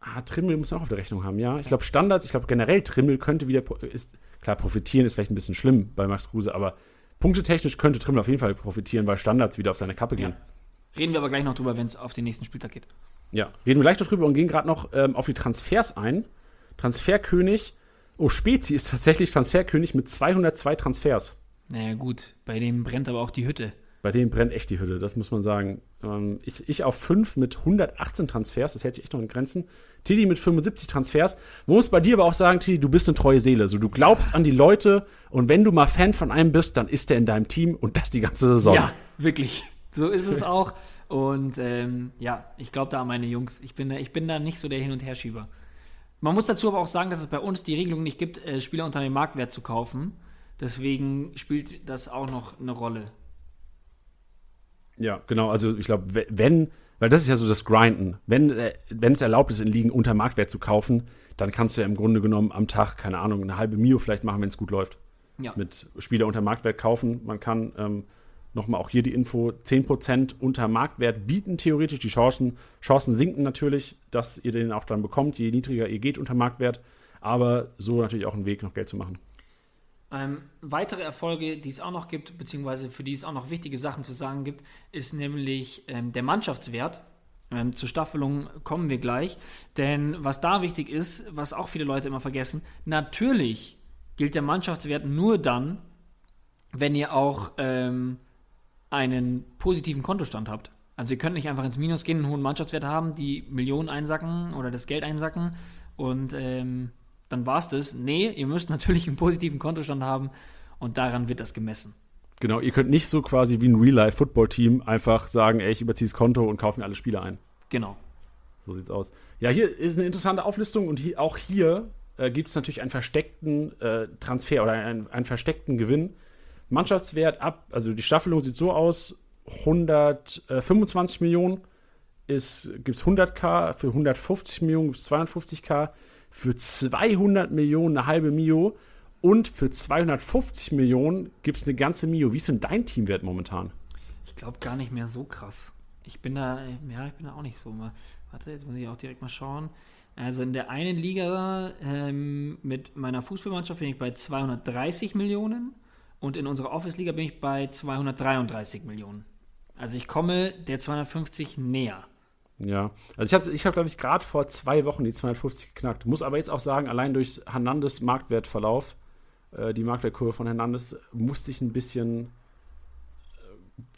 Ah, Trimmel muss man auch auf der Rechnung haben, ja. Ich glaube, Standards, ich glaube generell, Trimmel könnte wieder, ist, klar, profitieren ist vielleicht ein bisschen schlimm bei Max Kruse, aber punktetechnisch könnte Trimmel auf jeden Fall profitieren, weil Standards wieder auf seine Kappe gehen. Ja. Reden wir aber gleich noch drüber, wenn es auf den nächsten Spieltag geht. Ja, reden wir gleich noch drüber und gehen gerade noch ähm, auf die Transfers ein. Transferkönig, oh, Spezi ist tatsächlich Transferkönig mit 202 Transfers. Naja, gut, bei dem brennt aber auch die Hütte. Bei dem brennt echt die Hütte, das muss man sagen. Ähm, ich, ich auf 5 mit 118 Transfers, das hält sich echt noch in Grenzen. Tidi mit 75 Transfers. Man muss bei dir aber auch sagen, Tidi, du bist eine treue Seele. So, du glaubst an die Leute und wenn du mal Fan von einem bist, dann ist der in deinem Team und das die ganze Saison. Ja, wirklich. So ist es auch. Und ähm, ja, ich glaube da an meine Jungs. Ich bin, da, ich bin da nicht so der Hin- und Herschieber. Man muss dazu aber auch sagen, dass es bei uns die Regelung nicht gibt, äh, Spieler unter dem Marktwert zu kaufen. Deswegen spielt das auch noch eine Rolle. Ja, genau. Also ich glaube, wenn, weil das ist ja so das Grinden. Wenn, äh, wenn es erlaubt ist, in Ligen unter Marktwert zu kaufen, dann kannst du ja im Grunde genommen am Tag, keine Ahnung, eine halbe Mio vielleicht machen, wenn es gut läuft. Ja. Mit Spieler unter Marktwert kaufen. Man kann ähm, Nochmal auch hier die Info: 10% unter Marktwert bieten theoretisch. Die Chancen, Chancen sinken natürlich, dass ihr den auch dann bekommt, je niedriger ihr geht unter Marktwert. Aber so natürlich auch ein Weg, noch Geld zu machen. Ähm, weitere Erfolge, die es auch noch gibt, beziehungsweise für die es auch noch wichtige Sachen zu sagen gibt, ist nämlich ähm, der Mannschaftswert. Ähm, zur Staffelung kommen wir gleich. Denn was da wichtig ist, was auch viele Leute immer vergessen, natürlich gilt der Mannschaftswert nur dann, wenn ihr auch ähm, einen positiven Kontostand habt. Also ihr könnt nicht einfach ins Minus gehen, einen hohen Mannschaftswert haben, die Millionen einsacken oder das Geld einsacken und ähm, dann war es das. Nee, ihr müsst natürlich einen positiven Kontostand haben und daran wird das gemessen. Genau, ihr könnt nicht so quasi wie ein Real-Life-Football-Team einfach sagen, ey, ich überziehe das Konto und kaufe mir alle Spiele ein. Genau. So sieht's aus. Ja, hier ist eine interessante Auflistung und hier, auch hier äh, gibt es natürlich einen versteckten äh, Transfer oder einen, einen, versteckten Gewinn. Mannschaftswert ab, also die Staffelung sieht so aus: 125 Millionen gibt es 100k, für 150 Millionen gibt es 250k, für 200 Millionen eine halbe Mio und für 250 Millionen gibt es eine ganze Mio. Wie ist denn dein Teamwert momentan? Ich glaube gar nicht mehr so krass. Ich bin da, ja, ich bin da auch nicht so. Warte, jetzt muss ich auch direkt mal schauen. Also in der einen Liga ähm, mit meiner Fußballmannschaft bin ich bei 230 Millionen und in unserer Office-Liga bin ich bei 233 Millionen. Also ich komme der 250 näher. Ja, also ich habe, ich hab, glaube ich, gerade vor zwei Wochen die 250 geknackt. Muss aber jetzt auch sagen, allein durch Hernandez Marktwertverlauf äh, die Marktwertkurve von Hernandez, musste ich ein bisschen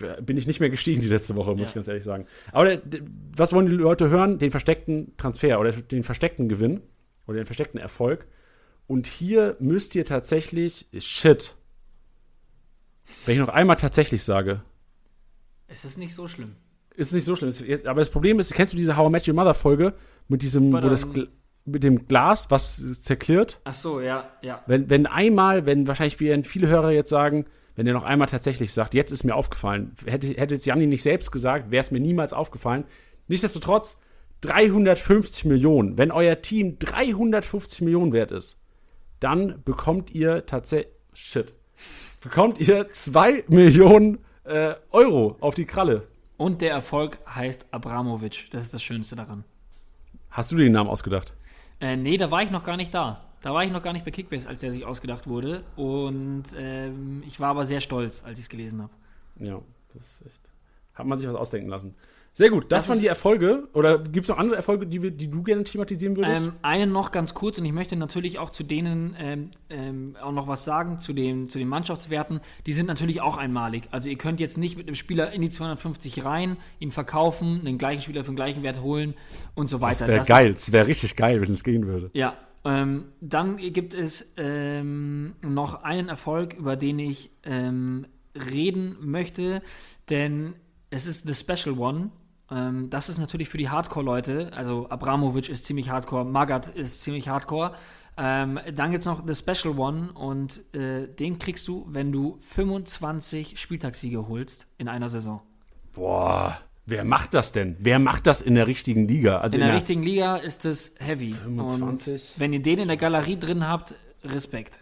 äh, bin ich nicht mehr gestiegen die letzte Woche, muss ja. ich ganz ehrlich sagen. Aber der, was wollen die Leute hören? Den versteckten Transfer oder den versteckten Gewinn oder den versteckten Erfolg. Und hier müsst ihr tatsächlich, shit, wenn ich noch einmal tatsächlich sage. Es ist nicht so schlimm. Ist nicht so schlimm. Aber das Problem ist, kennst du diese How I Met Your Mother Folge mit diesem, wo das mit dem Glas, was zerklirrt. Ach so, ja, ja. Wenn, wenn einmal, wenn wahrscheinlich viele Hörer jetzt sagen, wenn er noch einmal tatsächlich sagt, jetzt ist mir aufgefallen, hätte, hätte es Janni nicht selbst gesagt, wäre es mir niemals aufgefallen. Nichtsdestotrotz, 350 Millionen. Wenn euer Team 350 Millionen wert ist, dann bekommt ihr tatsächlich, shit, bekommt ihr 2 Millionen äh, Euro auf die Kralle. Und der Erfolg heißt Abramovic. Das ist das Schönste daran. Hast du den Namen ausgedacht? Äh, nee, da war ich noch gar nicht da. Da war ich noch gar nicht bei Kickbase, als der sich ausgedacht wurde. Und ähm, ich war aber sehr stolz, als ich es gelesen habe. Ja, das ist echt. Hat man sich was ausdenken lassen. Sehr gut, das, das waren die Erfolge. Oder gibt es noch andere Erfolge, die, die du gerne thematisieren würdest? Ähm, einen noch ganz kurz und ich möchte natürlich auch zu denen ähm, ähm, auch noch was sagen, zu, dem, zu den Mannschaftswerten. Die sind natürlich auch einmalig. Also ihr könnt jetzt nicht mit einem Spieler in die 250 rein, ihn verkaufen, den gleichen Spieler für den gleichen Wert holen und so weiter. Das wäre geil, es wäre richtig geil, wenn es gehen würde. Ja, ähm, dann gibt es ähm, noch einen Erfolg, über den ich ähm, reden möchte, denn es ist The Special One ähm, das ist natürlich für die Hardcore-Leute, also Abramovic ist ziemlich hardcore, Magat ist ziemlich hardcore. Ähm, dann gibt es noch The Special One und äh, den kriegst du, wenn du 25 Spieltagssiege holst in einer Saison. Boah, wer macht das denn? Wer macht das in der richtigen Liga? Also in, der, in der richtigen Liga ist es heavy. 25. Und wenn ihr den in der Galerie drin habt, Respekt.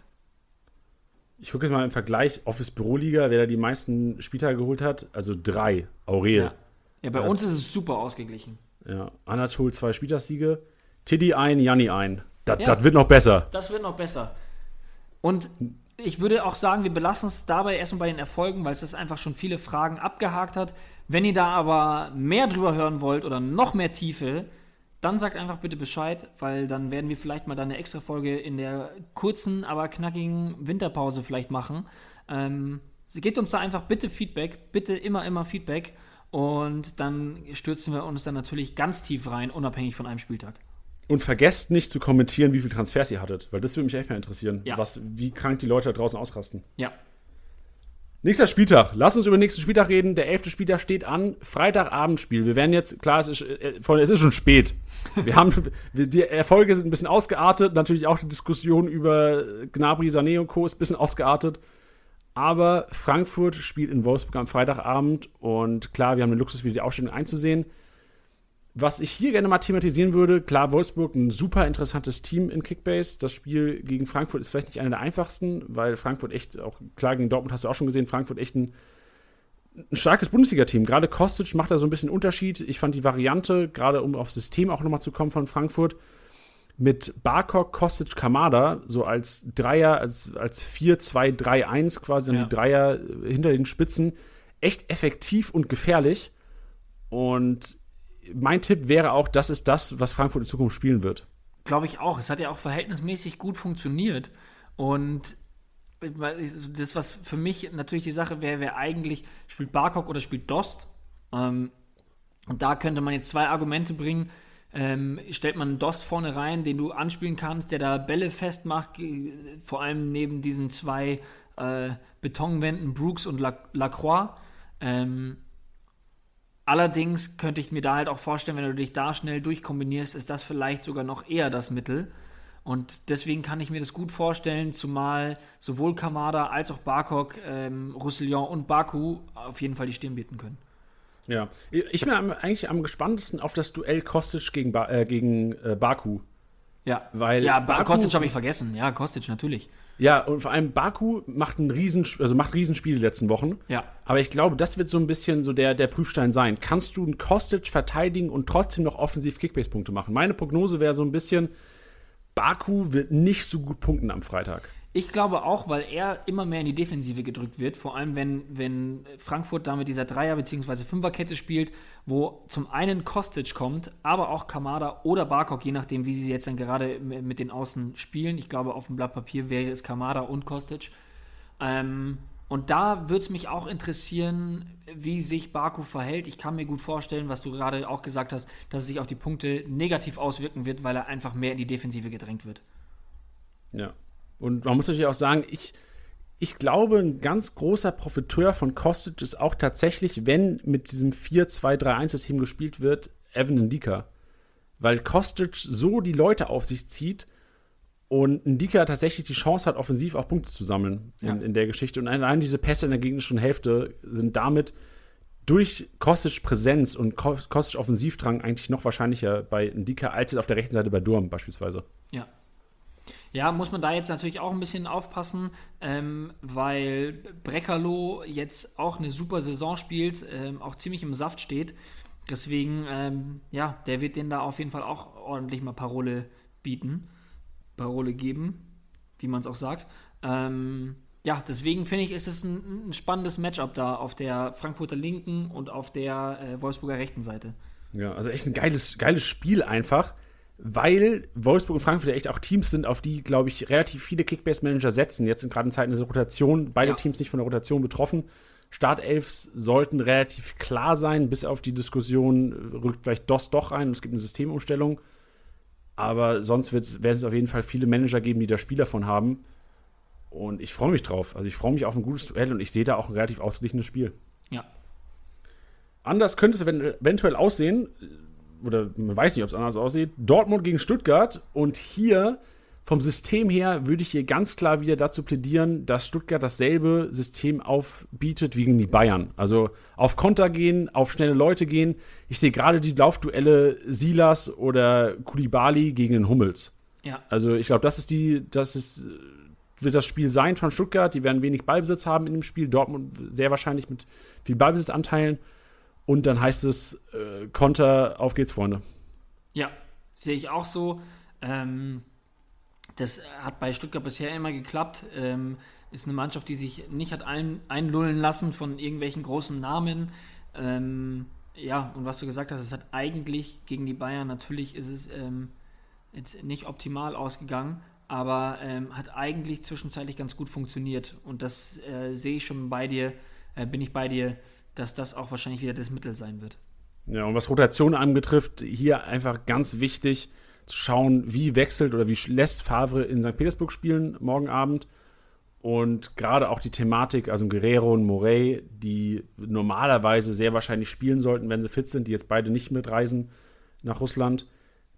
Ich gucke jetzt mal im Vergleich Office Büro Liga, wer da die meisten Spieltage geholt hat. Also drei. Aurel. Ja. Ja, bei ja. uns ist es super ausgeglichen. Ja, Anatol zwei Spieltagssiege, Tiddy ein, Janni ein. Das ja, wird noch besser. Das wird noch besser. Und ich würde auch sagen, wir belassen es dabei erstmal bei den Erfolgen, weil es das einfach schon viele Fragen abgehakt hat. Wenn ihr da aber mehr drüber hören wollt oder noch mehr Tiefe, dann sagt einfach bitte Bescheid, weil dann werden wir vielleicht mal dann eine extra Folge in der kurzen, aber knackigen Winterpause vielleicht machen. Ähm, gebt uns da einfach bitte Feedback, bitte immer, immer Feedback. Und dann stürzen wir uns dann natürlich ganz tief rein, unabhängig von einem Spieltag. Und vergesst nicht zu kommentieren, wie viele Transfers ihr hattet, weil das würde mich echt mal interessieren, ja. was, wie krank die Leute da draußen ausrasten. Ja. Nächster Spieltag. Lass uns über den nächsten Spieltag reden. Der elfte Spieltag steht an. Freitagabendspiel. Wir werden jetzt, klar, es ist, äh, es ist schon spät. Wir haben, *laughs* die Erfolge sind ein bisschen ausgeartet. Natürlich auch die Diskussion über Gnabry, Sané und Co. ist ein bisschen ausgeartet. Aber Frankfurt spielt in Wolfsburg am Freitagabend und klar, wir haben den Luxus, wieder die Ausstellung einzusehen. Was ich hier gerne mal thematisieren würde, klar, Wolfsburg ein super interessantes Team in Kickbase. Das Spiel gegen Frankfurt ist vielleicht nicht einer der einfachsten, weil Frankfurt echt, auch klar gegen Dortmund hast du auch schon gesehen, Frankfurt echt ein ein starkes Bundesliga-Team. Gerade Kostic macht da so ein bisschen Unterschied. Ich fand die Variante, gerade um aufs System auch nochmal zu kommen von Frankfurt, mit Barkok, Kostic, Kamada, so als Dreier, als, als 4-2-3-1 quasi, ja. die Dreier hinter den Spitzen, echt effektiv und gefährlich. Und mein Tipp wäre auch, das ist das, was Frankfurt in Zukunft spielen wird. Glaube ich auch. Es hat ja auch verhältnismäßig gut funktioniert. Und das, was für mich natürlich die Sache wäre, wäre eigentlich, spielt Barkok oder spielt Dost? Ähm, und da könnte man jetzt zwei Argumente bringen. Ähm, stellt man einen Dost vorne rein, den du anspielen kannst, der da Bälle festmacht, vor allem neben diesen zwei äh, Betonwänden Brooks und Lacroix. Ähm, allerdings könnte ich mir da halt auch vorstellen, wenn du dich da schnell durchkombinierst, ist das vielleicht sogar noch eher das Mittel. Und deswegen kann ich mir das gut vorstellen, zumal sowohl Kamada als auch Barkok, ähm, Roussillon und Baku auf jeden Fall die Stirn bieten können. Ja, ich bin eigentlich am gespanntesten auf das Duell Kostic gegen, ba äh, gegen äh, Baku. Ja, weil ja, Baku, Kostic habe ich vergessen. Ja, Kostic natürlich. Ja, und vor allem Baku macht ein Riesen, also macht Riesenspiele die letzten Wochen. Ja. Aber ich glaube, das wird so ein bisschen so der, der Prüfstein sein. Kannst du einen Kostic verteidigen und trotzdem noch offensiv Kickbase-Punkte machen? Meine Prognose wäre so ein bisschen, Baku wird nicht so gut punkten am Freitag. Ich glaube auch, weil er immer mehr in die Defensive gedrückt wird, vor allem wenn, wenn Frankfurt da mit dieser Dreier- bzw. Fünferkette spielt, wo zum einen Kostic kommt, aber auch Kamada oder Barkok, je nachdem, wie sie jetzt dann gerade mit den Außen spielen. Ich glaube, auf dem Blatt Papier wäre es Kamada und Kostic. Ähm, und da würde es mich auch interessieren, wie sich Baku verhält. Ich kann mir gut vorstellen, was du gerade auch gesagt hast, dass es sich auf die Punkte negativ auswirken wird, weil er einfach mehr in die Defensive gedrängt wird. Ja. Und man muss natürlich auch sagen, ich, ich glaube, ein ganz großer Profiteur von Kostic ist auch tatsächlich, wenn mit diesem 4-2-3-1-System gespielt wird, Evan Ndika. Weil Kostic so die Leute auf sich zieht und Ndika tatsächlich die Chance hat, offensiv auch Punkte zu sammeln in, ja. in der Geschichte. Und allein diese Pässe in der gegnerischen Hälfte sind damit durch Kostic Präsenz und Kostic Offensivdrang eigentlich noch wahrscheinlicher bei Ndika als jetzt auf der rechten Seite bei Durm beispielsweise. Ja. Muss man da jetzt natürlich auch ein bisschen aufpassen, ähm, weil Breckerloh jetzt auch eine super Saison spielt, ähm, auch ziemlich im Saft steht. Deswegen, ähm, ja, der wird denen da auf jeden Fall auch ordentlich mal Parole bieten. Parole geben, wie man es auch sagt. Ähm, ja, deswegen finde ich, ist es ein, ein, spannendes Matchup da auf der Frankfurter linken und auf der äh, Wolfsburger rechten Seite. Ja, also echt ein geiles, geiles Spiel einfach, weil Wolfsburg und Frankfurt ja echt auch Teams sind, auf die, glaube ich, relativ viele Kickbase-Manager setzen. Jetzt sind gerade in Zeiten der Rotation beide ja. Teams nicht von der Rotation betroffen. Startelfs sollten relativ klar sein, bis auf die Diskussion rückt vielleicht DOS doch ein und es gibt eine Systemumstellung. Aber sonst werden es auf jeden Fall viele Manager geben, die da Spiel davon haben. Und ich freue mich drauf. Also ich freue mich auf ein gutes Duell und ich sehe da auch ein relativ ausgeglichenes Spiel. Ja. Anders könnte es eventuell aussehen, oder man weiß nicht, ob es anders aussieht. Dortmund gegen Stuttgart und hier vom System her würde ich hier ganz klar wieder dazu plädieren, dass Stuttgart dasselbe System aufbietet wie gegen die Bayern. Also auf Konter gehen, auf schnelle Leute gehen. Ich sehe gerade die Laufduelle Silas oder Kulibali gegen den Hummels. Ja. Also ich glaube, das ist die, das ist, wird das Spiel sein von Stuttgart. Die werden wenig Ballbesitz haben in dem Spiel. Dortmund sehr wahrscheinlich mit viel Ballbesitzanteilen. Und dann heißt es äh, Konter, auf geht's, Freunde. Ja, sehe ich auch so. Ähm, das hat bei Stuttgart bisher immer geklappt. Ähm, ist eine Mannschaft, die sich nicht hat ein, einlullen lassen von irgendwelchen großen Namen. Ähm, ja, und was du gesagt hast, es hat eigentlich gegen die Bayern, natürlich ist es ähm, jetzt nicht optimal ausgegangen, aber ähm, hat eigentlich zwischenzeitlich ganz gut funktioniert. Und das äh, sehe ich schon bei dir, äh, bin ich bei dir, dass das auch wahrscheinlich wieder das Mittel sein wird. Ja, und was Rotation anbetrifft, hier einfach ganz wichtig, zu schauen, wie wechselt oder wie lässt Favre in St. Petersburg spielen morgen Abend. Und gerade auch die Thematik, also Guerrero und Morey, die normalerweise sehr wahrscheinlich spielen sollten, wenn sie fit sind, die jetzt beide nicht mitreisen nach Russland.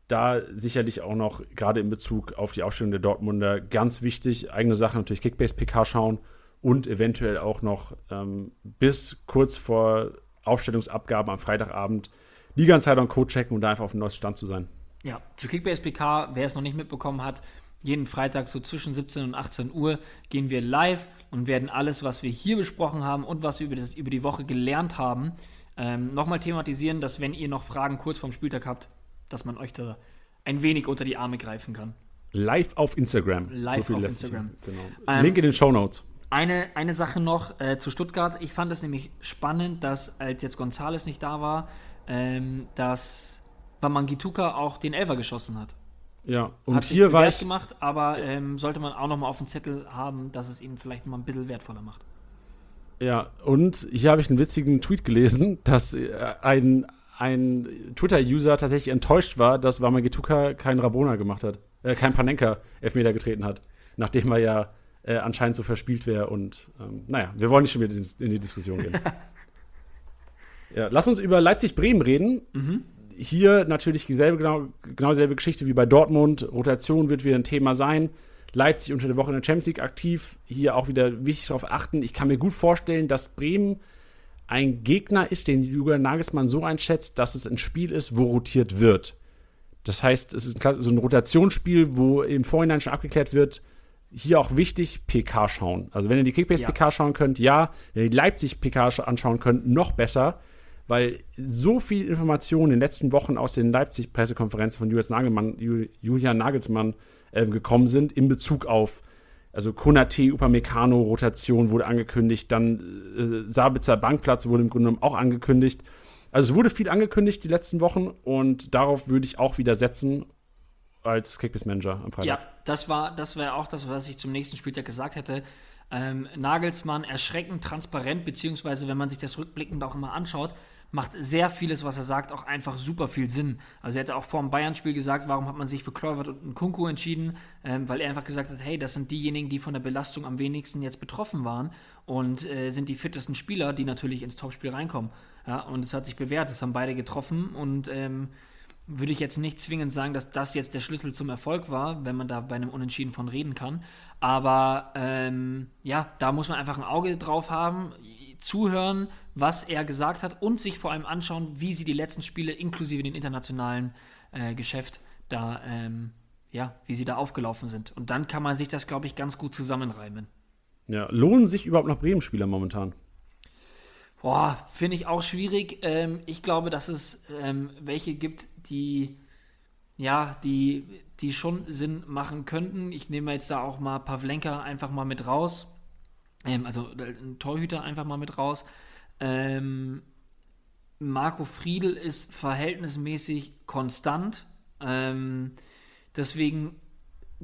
Da sicherlich auch noch, gerade in Bezug auf die Aufstellung der Dortmunder, ganz wichtig. Eigene Sache natürlich Kickbase-PK schauen und eventuell auch noch ähm, bis kurz vor Aufstellungsabgabe am Freitagabend Liga-Insider und Code checken und da einfach auf dem neuesten Stand zu sein. Ja, zu Kickbase PK, wer es noch nicht mitbekommen hat, jeden Freitag so zwischen 17 und 18 Uhr gehen wir live und werden alles, was wir hier besprochen haben und was wir über, das, über die Woche gelernt haben, ähm, nochmal thematisieren, dass wenn ihr noch Fragen kurz vorm Spieltag habt, dass man euch da ein wenig unter die Arme greifen kann. Live auf Instagram. Live so auf Instagram. Genau. Ähm, Link in den Show Notes. Eine, eine Sache noch äh, zu Stuttgart. Ich fand es nämlich spannend, dass als jetzt Gonzales nicht da war, ähm, dass Wamangituka auch den Elfer geschossen hat. Ja, und hat hier war ich gemacht, aber ähm, sollte man auch noch mal auf dem Zettel haben, dass es ihn vielleicht mal ein bisschen wertvoller macht. Ja, und hier habe ich einen witzigen Tweet gelesen, *laughs* dass äh, ein, ein Twitter-User tatsächlich enttäuscht war, dass Wamagituka keinen Rabona gemacht hat, äh, kein Panenka-Elfmeter getreten hat, nachdem er ja äh, anscheinend so verspielt wäre. Und ähm, naja, wir wollen nicht schon wieder in die Diskussion gehen. *laughs* ja, lass uns über Leipzig-Bremen reden. Mhm hier natürlich dieselbe, genau, genau dieselbe Geschichte wie bei Dortmund. Rotation wird wieder ein Thema sein. Leipzig unter der Woche in der Champions League aktiv. Hier auch wieder wichtig darauf achten. Ich kann mir gut vorstellen, dass Bremen ein Gegner ist, den Julian Nagelsmann so einschätzt, dass es ein Spiel ist, wo rotiert wird. Das heißt, es ist so ein Rotationsspiel, wo im Vorhinein schon abgeklärt wird, hier auch wichtig, PK schauen. Also wenn ihr die Kickbase-PK ja. schauen könnt, ja. Wenn ihr die Leipzig-PK anschauen könnt, noch besser weil so viel Informationen in den letzten Wochen aus den Leipzig-Pressekonferenzen von Julian Nagelsmann äh, gekommen sind in Bezug auf also Konate, Upamecano, Rotation wurde angekündigt, dann äh, Sabitzer Bankplatz wurde im Grunde genommen auch angekündigt. Also es wurde viel angekündigt die letzten Wochen und darauf würde ich auch wieder setzen als Kickbase-Manager am Freitag. Ja, das war, das wäre auch das, was ich zum nächsten Spieltag gesagt hätte. Ähm, Nagelsmann erschreckend transparent, beziehungsweise wenn man sich das rückblickend auch immer anschaut, macht sehr vieles, was er sagt, auch einfach super viel Sinn. Also er hätte auch vor dem Bayern-Spiel gesagt, warum hat man sich für Kluivert und Kunku entschieden, ähm, weil er einfach gesagt hat, hey, das sind diejenigen, die von der Belastung am wenigsten jetzt betroffen waren und äh, sind die fittesten Spieler, die natürlich ins Topspiel reinkommen. Ja, und es hat sich bewährt, es haben beide getroffen und ähm, würde ich jetzt nicht zwingend sagen, dass das jetzt der Schlüssel zum Erfolg war, wenn man da bei einem Unentschieden von reden kann. Aber ähm, ja, da muss man einfach ein Auge drauf haben zuhören, was er gesagt hat und sich vor allem anschauen, wie sie die letzten Spiele inklusive den internationalen äh, Geschäft da, ähm, ja, wie sie da aufgelaufen sind. Und dann kann man sich das, glaube ich, ganz gut zusammenreimen. Ja, lohnen sich überhaupt noch Bremen-Spieler momentan? Boah, finde ich auch schwierig. Ähm, ich glaube, dass es ähm, welche gibt, die ja, die, die schon Sinn machen könnten. Ich nehme jetzt da auch mal Pavlenka einfach mal mit raus. Ähm, also äh, ein Torhüter einfach mal mit raus. Ähm, Marco Friedl ist verhältnismäßig konstant. Ähm, deswegen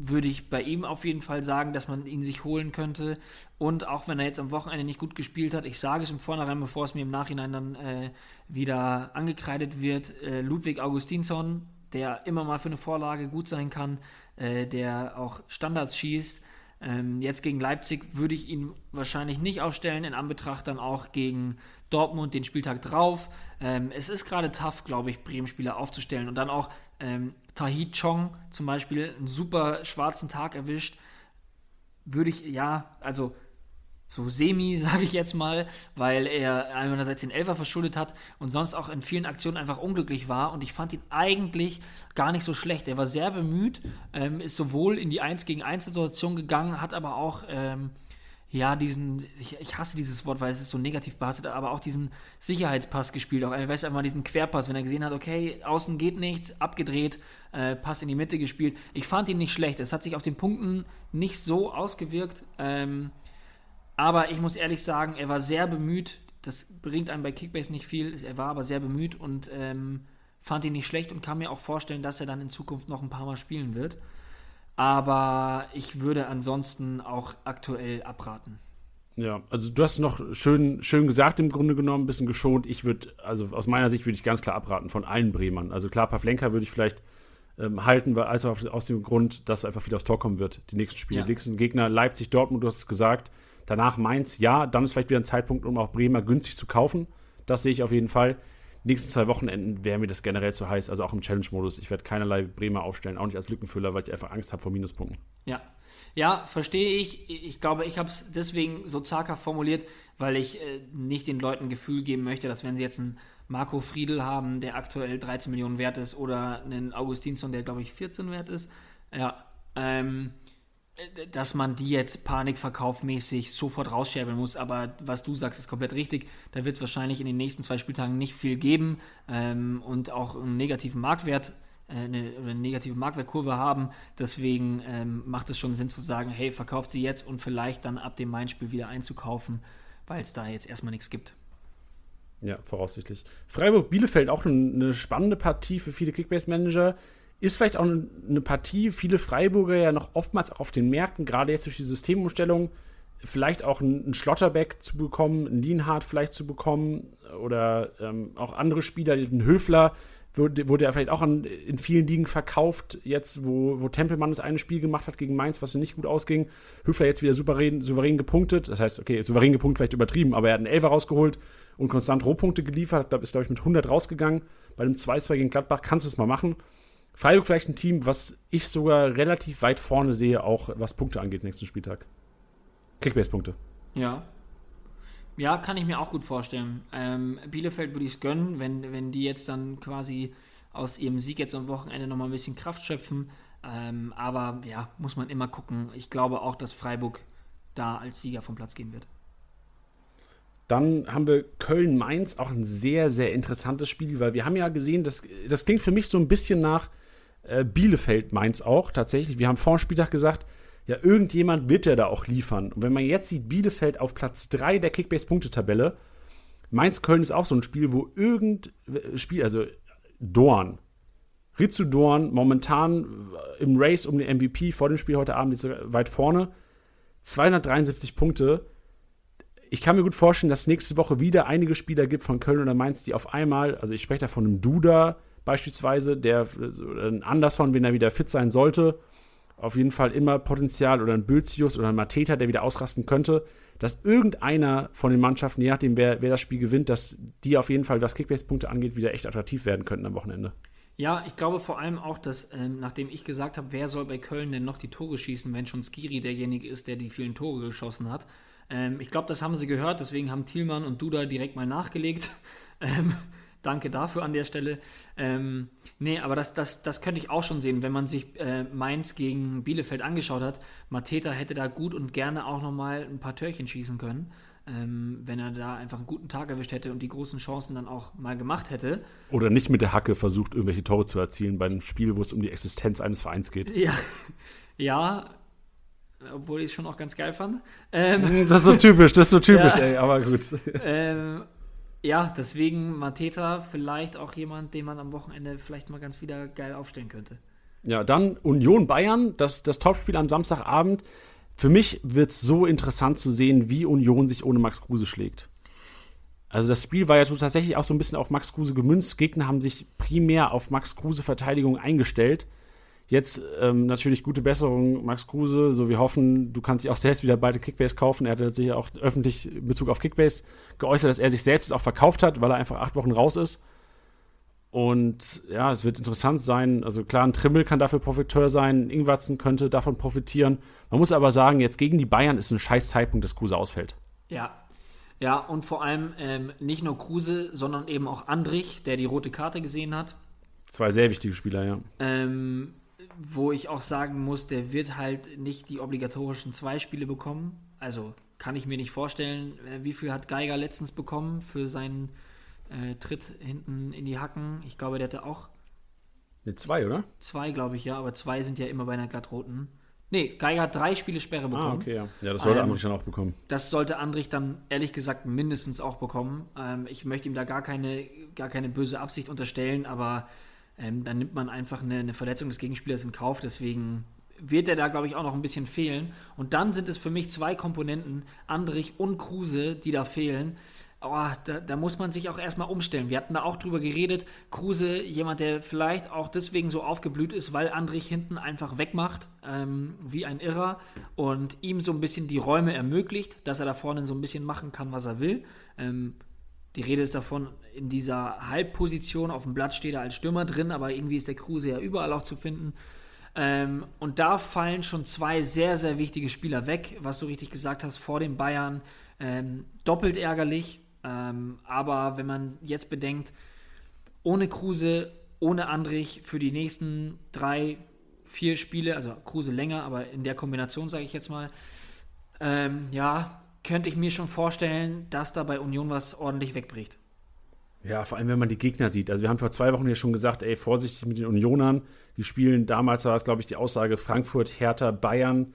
würde ich bei ihm auf jeden Fall sagen, dass man ihn sich holen könnte. Und auch wenn er jetzt am Wochenende nicht gut gespielt hat, ich sage es im Vornherein, bevor es mir im Nachhinein dann äh, wieder angekreidet wird, äh, Ludwig Augustinsson, der immer mal für eine Vorlage gut sein kann, äh, der auch Standards schießt, ähm, jetzt gegen Leipzig würde ich ihn wahrscheinlich nicht aufstellen, in Anbetracht dann auch gegen Dortmund den Spieltag drauf. Ähm, es ist gerade tough, glaube ich, Bremen-Spieler aufzustellen. Und dann auch ähm, Tahi Chong zum Beispiel, einen super schwarzen Tag erwischt. Würde ich, ja, also so semi, *laughs* sage ich jetzt mal, weil er einerseits den Elfer verschuldet hat und sonst auch in vielen Aktionen einfach unglücklich war. Und ich fand ihn eigentlich gar nicht so schlecht. Er war sehr bemüht, ähm, ist sowohl in die 1 gegen 1 Situation gegangen, hat aber auch, ähm, ja, diesen, ich, ich, hasse dieses Wort, weil es ist so negativ behaftet, aber auch diesen Sicherheitspass gespielt. Auch, er weiß einfach diesen Querpass, wenn er gesehen hat, okay, außen geht nichts, abgedreht, äh, Pass in die Mitte gespielt. Ich fand ihn nicht schlecht. Es hat sich auf den Punkten nicht so ausgewirkt. Ähm, aber ich muss ehrlich sagen, er war sehr bemüht. Das bringt einem bei Kickbase nicht viel. Er war aber sehr bemüht und ähm, fand ihn nicht schlecht und kann mir auch vorstellen, dass er dann in Zukunft noch ein paar Mal spielen wird. Aber ich würde ansonsten auch aktuell abraten. Ja, also du hast noch schön, schön gesagt, im Grunde genommen, ein bisschen geschont. Ich würde, also aus meiner Sicht würde ich ganz klar abraten von allen Bremern. Also klar, Pavlenka würde ich vielleicht ähm, halten, weil also aus dem Grund, dass einfach viel aufs Tor kommen wird, die nächsten Spiele. Ja. Die nächsten Gegner, Leipzig, Dortmund, du hast es gesagt. Danach Mainz, ja, dann ist vielleicht wieder ein Zeitpunkt, um auch Bremer günstig zu kaufen. Das sehe ich auf jeden Fall. Nächsten zwei Wochenenden wäre mir das generell zu heiß, also auch im Challenge-Modus. Ich werde keinerlei Bremer aufstellen, auch nicht als Lückenfüller, weil ich einfach Angst habe vor Minuspunkten. Ja, ja, verstehe ich. Ich glaube, ich habe es deswegen so zaghaft formuliert, weil ich äh, nicht den Leuten Gefühl geben möchte, dass wenn sie jetzt einen Marco Friedl haben, der aktuell 13 Millionen wert ist, oder einen Augustinsson, der glaube ich 14 wert ist, ja, ähm, dass man die jetzt panikverkaufmäßig sofort rausscherbeln muss. Aber was du sagst, ist komplett richtig. Da wird es wahrscheinlich in den nächsten zwei Spieltagen nicht viel geben ähm, und auch einen negativen Marktwert äh, eine, eine, negative Marktwertkurve haben. Deswegen ähm, macht es schon Sinn zu sagen, hey, verkauft sie jetzt und vielleicht dann ab dem Main-Spiel wieder einzukaufen, weil es da jetzt erstmal nichts gibt. Ja, voraussichtlich. Freiburg-Bielefeld auch eine spannende Partie für viele Kickbase-Manager. Ist vielleicht auch eine Partie, viele Freiburger ja noch oftmals auch auf den Märkten, gerade jetzt durch die Systemumstellung, vielleicht auch einen Schlotterbeck zu bekommen, einen Lienhardt vielleicht zu bekommen oder ähm, auch andere Spieler, den Höfler, wurde, wurde er vielleicht auch an, in vielen Ligen verkauft, jetzt, wo, wo Tempelmann das eine Spiel gemacht hat gegen Mainz, was nicht gut ausging. Höfler jetzt wieder souverän, souverän gepunktet. Das heißt, okay, souverän gepunktet vielleicht übertrieben, aber er hat einen Elfer rausgeholt und konstant Rohpunkte geliefert. Ist, glaube ich, mit 100 rausgegangen. Bei dem 2-2 gegen Gladbach kannst du es mal machen. Freiburg vielleicht ein Team, was ich sogar relativ weit vorne sehe, auch was Punkte angeht, nächsten Spieltag. Kickbase-Punkte. Ja, ja, kann ich mir auch gut vorstellen. Ähm, Bielefeld würde ich es gönnen, wenn, wenn die jetzt dann quasi aus ihrem Sieg jetzt am Wochenende nochmal ein bisschen Kraft schöpfen. Ähm, aber ja, muss man immer gucken. Ich glaube auch, dass Freiburg da als Sieger vom Platz gehen wird. Dann haben wir Köln-Mainz, auch ein sehr, sehr interessantes Spiel, weil wir haben ja gesehen, das, das klingt für mich so ein bisschen nach äh, Bielefeld-Mainz auch tatsächlich. Wir haben vor dem Spieltag gesagt, ja, irgendjemand wird ja da auch liefern. Und wenn man jetzt sieht, Bielefeld auf Platz 3 der Kickbase-Punktetabelle, Mainz-Köln ist auch so ein Spiel, wo irgend Spiel, also Dorn, Ritsu Dorn, momentan im Race um den MVP vor dem Spiel heute Abend jetzt weit vorne, 273 Punkte. Ich kann mir gut vorstellen, dass nächste Woche wieder einige Spieler gibt von Köln oder Mainz, die auf einmal, also ich spreche da von einem Duda beispielsweise, der ein Anderson, wenn er wieder fit sein sollte, auf jeden Fall immer Potenzial oder ein Bözius oder ein Mateta, der wieder ausrasten könnte, dass irgendeiner von den Mannschaften, je nachdem, wer, wer das Spiel gewinnt, dass die auf jeden Fall, was Kickbase-Punkte angeht, wieder echt attraktiv werden könnten am Wochenende. Ja, ich glaube vor allem auch, dass, ähm, nachdem ich gesagt habe, wer soll bei Köln denn noch die Tore schießen, wenn schon Skiri derjenige ist, der die vielen Tore geschossen hat. Ähm, ich glaube, das haben sie gehört, deswegen haben Thielmann und Duda direkt mal nachgelegt. *laughs* Ähm, Danke dafür an der Stelle. Ähm, nee, aber das, das, das könnte ich auch schon sehen, wenn man sich äh, Mainz gegen Bielefeld angeschaut hat. Mateta hätte da gut und gerne auch nochmal ein paar Törchen schießen können, ähm, wenn er da einfach einen guten Tag erwischt hätte und die großen Chancen dann auch mal gemacht hätte. Oder nicht mit der Hacke versucht, irgendwelche Tore zu erzielen bei einem Spiel, wo es um die Existenz eines Vereins geht. Ja, *laughs* ja obwohl ich es schon auch ganz geil fand. Ähm, das ist so typisch, das ist so typisch, *laughs* ja, ey, aber gut. Ähm, ja, deswegen Mateta vielleicht auch jemand, den man am Wochenende vielleicht mal ganz wieder geil aufstellen könnte. Ja, dann Union Bayern, das, das Topspiel am Samstagabend. Für mich wird es so interessant zu sehen, wie Union sich ohne Max Kruse schlägt. Also das Spiel war ja so tatsächlich auch so ein bisschen auf Max Kruse gemünzt. Gegner haben sich primär auf Max Kruse Verteidigung eingestellt. Jetzt ähm, natürlich gute Besserung, Max Kruse. So, wir hoffen, du kannst dich auch selbst wieder beide Kickbase kaufen. Er hat sich auch öffentlich in Bezug auf Kickbase geäußert, dass er sich selbst auch verkauft hat, weil er einfach acht Wochen raus ist. Und ja, es wird interessant sein. Also klar, ein Trimmel kann dafür Profiteur sein, Ingwatzen könnte davon profitieren. Man muss aber sagen, jetzt gegen die Bayern ist ein scheiß Zeitpunkt, dass Kruse ausfällt. Ja. Ja, und vor allem ähm, nicht nur Kruse, sondern eben auch Andrich, der die rote Karte gesehen hat. Zwei sehr wichtige Spieler, ja. Ähm, wo ich auch sagen muss, der wird halt nicht die obligatorischen zwei Spiele bekommen. Also kann ich mir nicht vorstellen, äh, wie viel hat Geiger letztens bekommen für seinen äh, Tritt hinten in die Hacken. Ich glaube, der hatte auch. Mit zwei, oder? Zwei, glaube ich, ja, aber zwei sind ja immer bei einer glattroten. Nee, Geiger hat drei Spiele Sperre ah, bekommen. Ah, okay, ja. Ja, das sollte ähm, Andrich dann auch bekommen. Das sollte Andrich dann ehrlich gesagt mindestens auch bekommen. Ähm, ich möchte ihm da gar keine, gar keine böse Absicht unterstellen, aber ähm, dann nimmt man einfach eine, eine, Verletzung des Gegenspielers in Kauf. Deswegen wird er da, glaube ich, auch noch ein bisschen fehlen. Und dann sind es für mich zwei Komponenten, Andrich und Kruse, die da fehlen. Oh, da, da, muss man sich auch erstmal umstellen. Wir hatten da auch drüber geredet. Kruse, jemand, der vielleicht auch deswegen so aufgeblüht ist, weil Andrich hinten einfach wegmacht, ähm, wie ein Irrer, und ihm so ein bisschen die Räume ermöglicht, dass er da vorne so ein bisschen machen kann, was er will. Ähm, die Rede ist davon, in dieser Halbposition auf dem Blatt steht er als Stürmer drin, aber irgendwie ist der Kruse ja überall auch zu finden. Ähm, und da fallen schon zwei sehr, sehr wichtige Spieler weg, was du richtig gesagt hast, vor den Bayern. Ähm, doppelt ärgerlich, ähm, aber wenn man jetzt bedenkt, ohne Kruse, ohne Andrich für die nächsten drei, vier Spiele, also Kruse länger, aber in der Kombination sage ich jetzt mal, ähm, ja, könnte ich mir schon vorstellen, dass da bei Union was ordentlich wegbricht. Ja, vor allem, wenn man die Gegner sieht. Also wir haben vor zwei Wochen ja schon gesagt, ey, vorsichtig mit den Unionern. Die spielen, damals war es, glaube ich, die Aussage Frankfurt, Hertha, Bayern.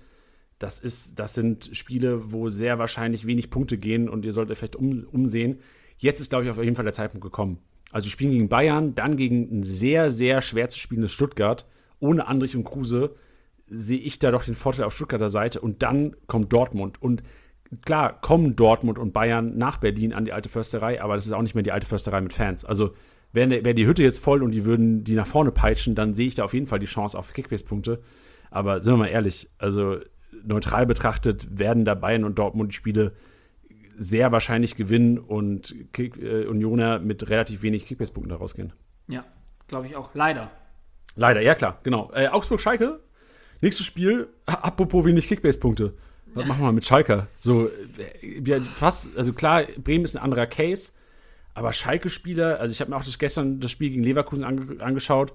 Das, ist, das sind Spiele, wo sehr wahrscheinlich wenig Punkte gehen und ihr solltet vielleicht um, umsehen. Jetzt ist, glaube ich, auf jeden Fall der Zeitpunkt gekommen. Also, die spielen gegen Bayern, dann gegen ein sehr, sehr schwer zu spielendes Stuttgart. Ohne Andrich und Kruse sehe ich da doch den Vorteil auf Stuttgarter Seite. Und dann kommt Dortmund. Und klar, kommen Dortmund und Bayern nach Berlin an die alte Försterei, aber das ist auch nicht mehr die alte Försterei mit Fans. Also, wäre wär die Hütte jetzt voll und die würden die nach vorne peitschen, dann sehe ich da auf jeden Fall die Chance auf Kickbase-Punkte. Aber sind wir mal ehrlich, also neutral betrachtet werden da Bayern und Dortmund die Spiele sehr wahrscheinlich gewinnen und Kick, äh, Unioner mit relativ wenig Kickbase-Punkten da rausgehen. Ja, glaube ich auch. Leider. Leider, ja klar, genau. Äh, Augsburg-Schalke, nächstes Spiel, apropos wenig Kickbase-Punkte. Was machen wir mit Schalke? So, äh, fast, also klar, Bremen ist ein anderer Case, aber Schalke-Spieler, also ich habe mir auch das, gestern das Spiel gegen Leverkusen ange angeschaut,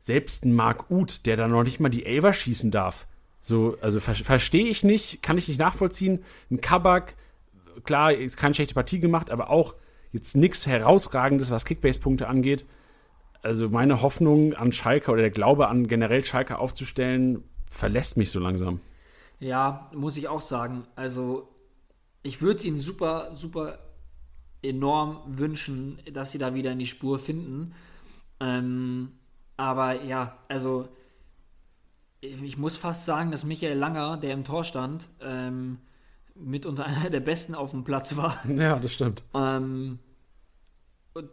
selbst ein Marc Uth, der da noch nicht mal die Elver schießen darf. So, also ver verstehe ich nicht, kann ich nicht nachvollziehen. Ein Kabak, klar, ist keine schlechte Partie gemacht, aber auch jetzt nichts herausragendes, was Kickbase-Punkte angeht. Also meine Hoffnung an Schalke oder der Glaube an generell Schalke aufzustellen, verlässt mich so langsam. Ja, muss ich auch sagen. Also ich würde es ihnen super, super enorm wünschen, dass sie da wieder in die Spur finden. Ähm, aber ja, also ich muss fast sagen, dass Michael Langer, der im Tor stand, ähm, mitunter *laughs* einer der besten auf dem Platz war. Ja, das stimmt. Ähm,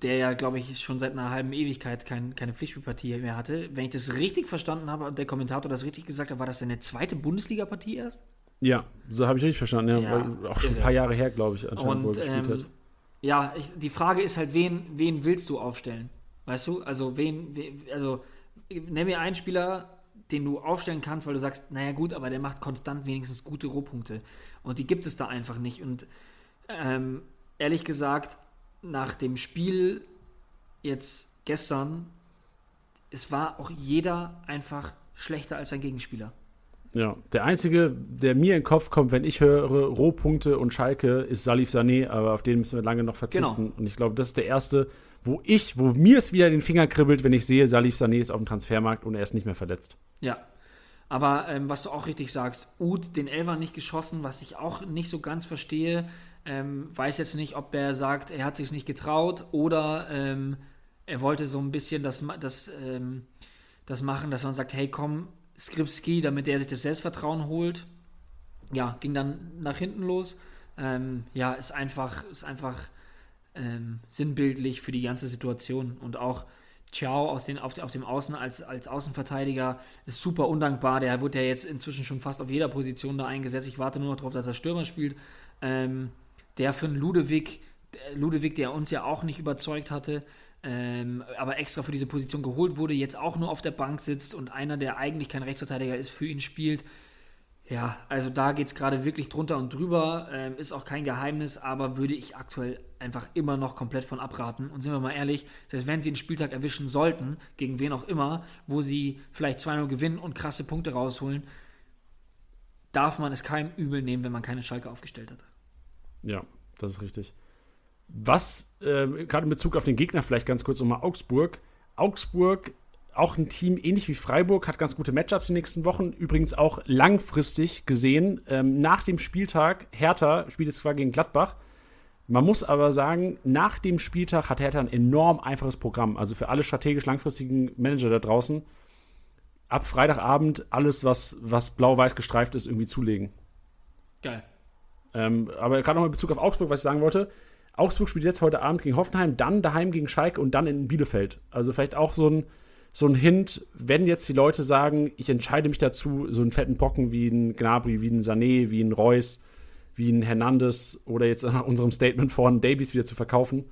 der ja, glaube ich, schon seit einer halben Ewigkeit kein, keine Pflichtspielpartie mehr hatte. Wenn ich das richtig verstanden habe und der Kommentator das richtig gesagt hat, war das seine zweite Bundesliga-Partie erst? Ja, so habe ich richtig verstanden. Ja, ja auch schon ein paar Jahre her, glaube ich, anscheinend, und, wo er gespielt ähm, hat. Ja, ich, die Frage ist halt, wen, wen willst du aufstellen? Weißt du? Also, wen, wen also, nenn mir einen Spieler, den du aufstellen kannst, weil du sagst, naja gut, aber der macht konstant wenigstens gute Rohpunkte. Und die gibt es da einfach nicht. Und ähm, ehrlich gesagt, nach dem Spiel jetzt gestern, es war auch jeder einfach schlechter als sein Gegenspieler. Ja, der einzige, der mir in den Kopf kommt, wenn ich höre Rohpunkte und Schalke, ist Salif Sané, aber auf den müssen wir lange noch verzichten. Genau. Und ich glaube, das ist der erste, wo ich, wo mir es wieder den Finger kribbelt, wenn ich sehe, Salif Sané ist auf dem Transfermarkt und er ist nicht mehr verletzt. Ja. Aber ähm, was du auch richtig sagst, Ud den Elfer nicht geschossen, was ich auch nicht so ganz verstehe. Ähm, weiß jetzt nicht, ob er sagt, er hat sich nicht getraut oder ähm, er wollte so ein bisschen das, das, ähm, das machen, dass man sagt, hey komm, Skripski, damit er sich das Selbstvertrauen holt. Ja, ging dann nach hinten los. Ähm, ja, ist einfach, ist einfach ähm, sinnbildlich für die ganze Situation. Und auch Ciao aus den, auf, auf dem Außen als, als Außenverteidiger ist super undankbar. Der wird ja jetzt inzwischen schon fast auf jeder Position da eingesetzt. Ich warte nur noch darauf, dass er Stürmer spielt. Ähm, der für einen Ludewig, Ludewig, der uns ja auch nicht überzeugt hatte, ähm, aber extra für diese Position geholt wurde, jetzt auch nur auf der Bank sitzt und einer, der eigentlich kein Rechtsverteidiger ist, für ihn spielt. Ja, also da geht es gerade wirklich drunter und drüber. Ähm, ist auch kein Geheimnis, aber würde ich aktuell einfach immer noch komplett von abraten. Und sind wir mal ehrlich, selbst wenn sie den Spieltag erwischen sollten, gegen wen auch immer, wo sie vielleicht 2-0 gewinnen und krasse Punkte rausholen, darf man es keinem übel nehmen, wenn man keine Schalke aufgestellt hat. Ja, das ist richtig. Was, äh, gerade in Bezug auf den Gegner, vielleicht ganz kurz nochmal Augsburg. Augsburg auch ein Team ähnlich wie Freiburg, hat ganz gute Matchups die nächsten Wochen. Übrigens auch langfristig gesehen. Ähm, nach dem Spieltag, Hertha spielt jetzt zwar gegen Gladbach. Man muss aber sagen, nach dem Spieltag hat Hertha ein enorm einfaches Programm. Also für alle strategisch langfristigen Manager da draußen. Ab Freitagabend alles, was, was blau-weiß gestreift ist, irgendwie zulegen. Geil. Ähm, aber gerade noch in Bezug auf Augsburg, was ich sagen wollte. Augsburg spielt jetzt heute Abend gegen Hoffenheim, dann daheim gegen Schalke und dann in Bielefeld. Also vielleicht auch so ein so ein Hint, wenn jetzt die Leute sagen, ich entscheide mich dazu, so einen fetten Brocken wie ein Gnabry, wie ein Sané, wie ein Reus, wie ein Hernandez oder jetzt nach unserem Statement von Davies wieder zu verkaufen,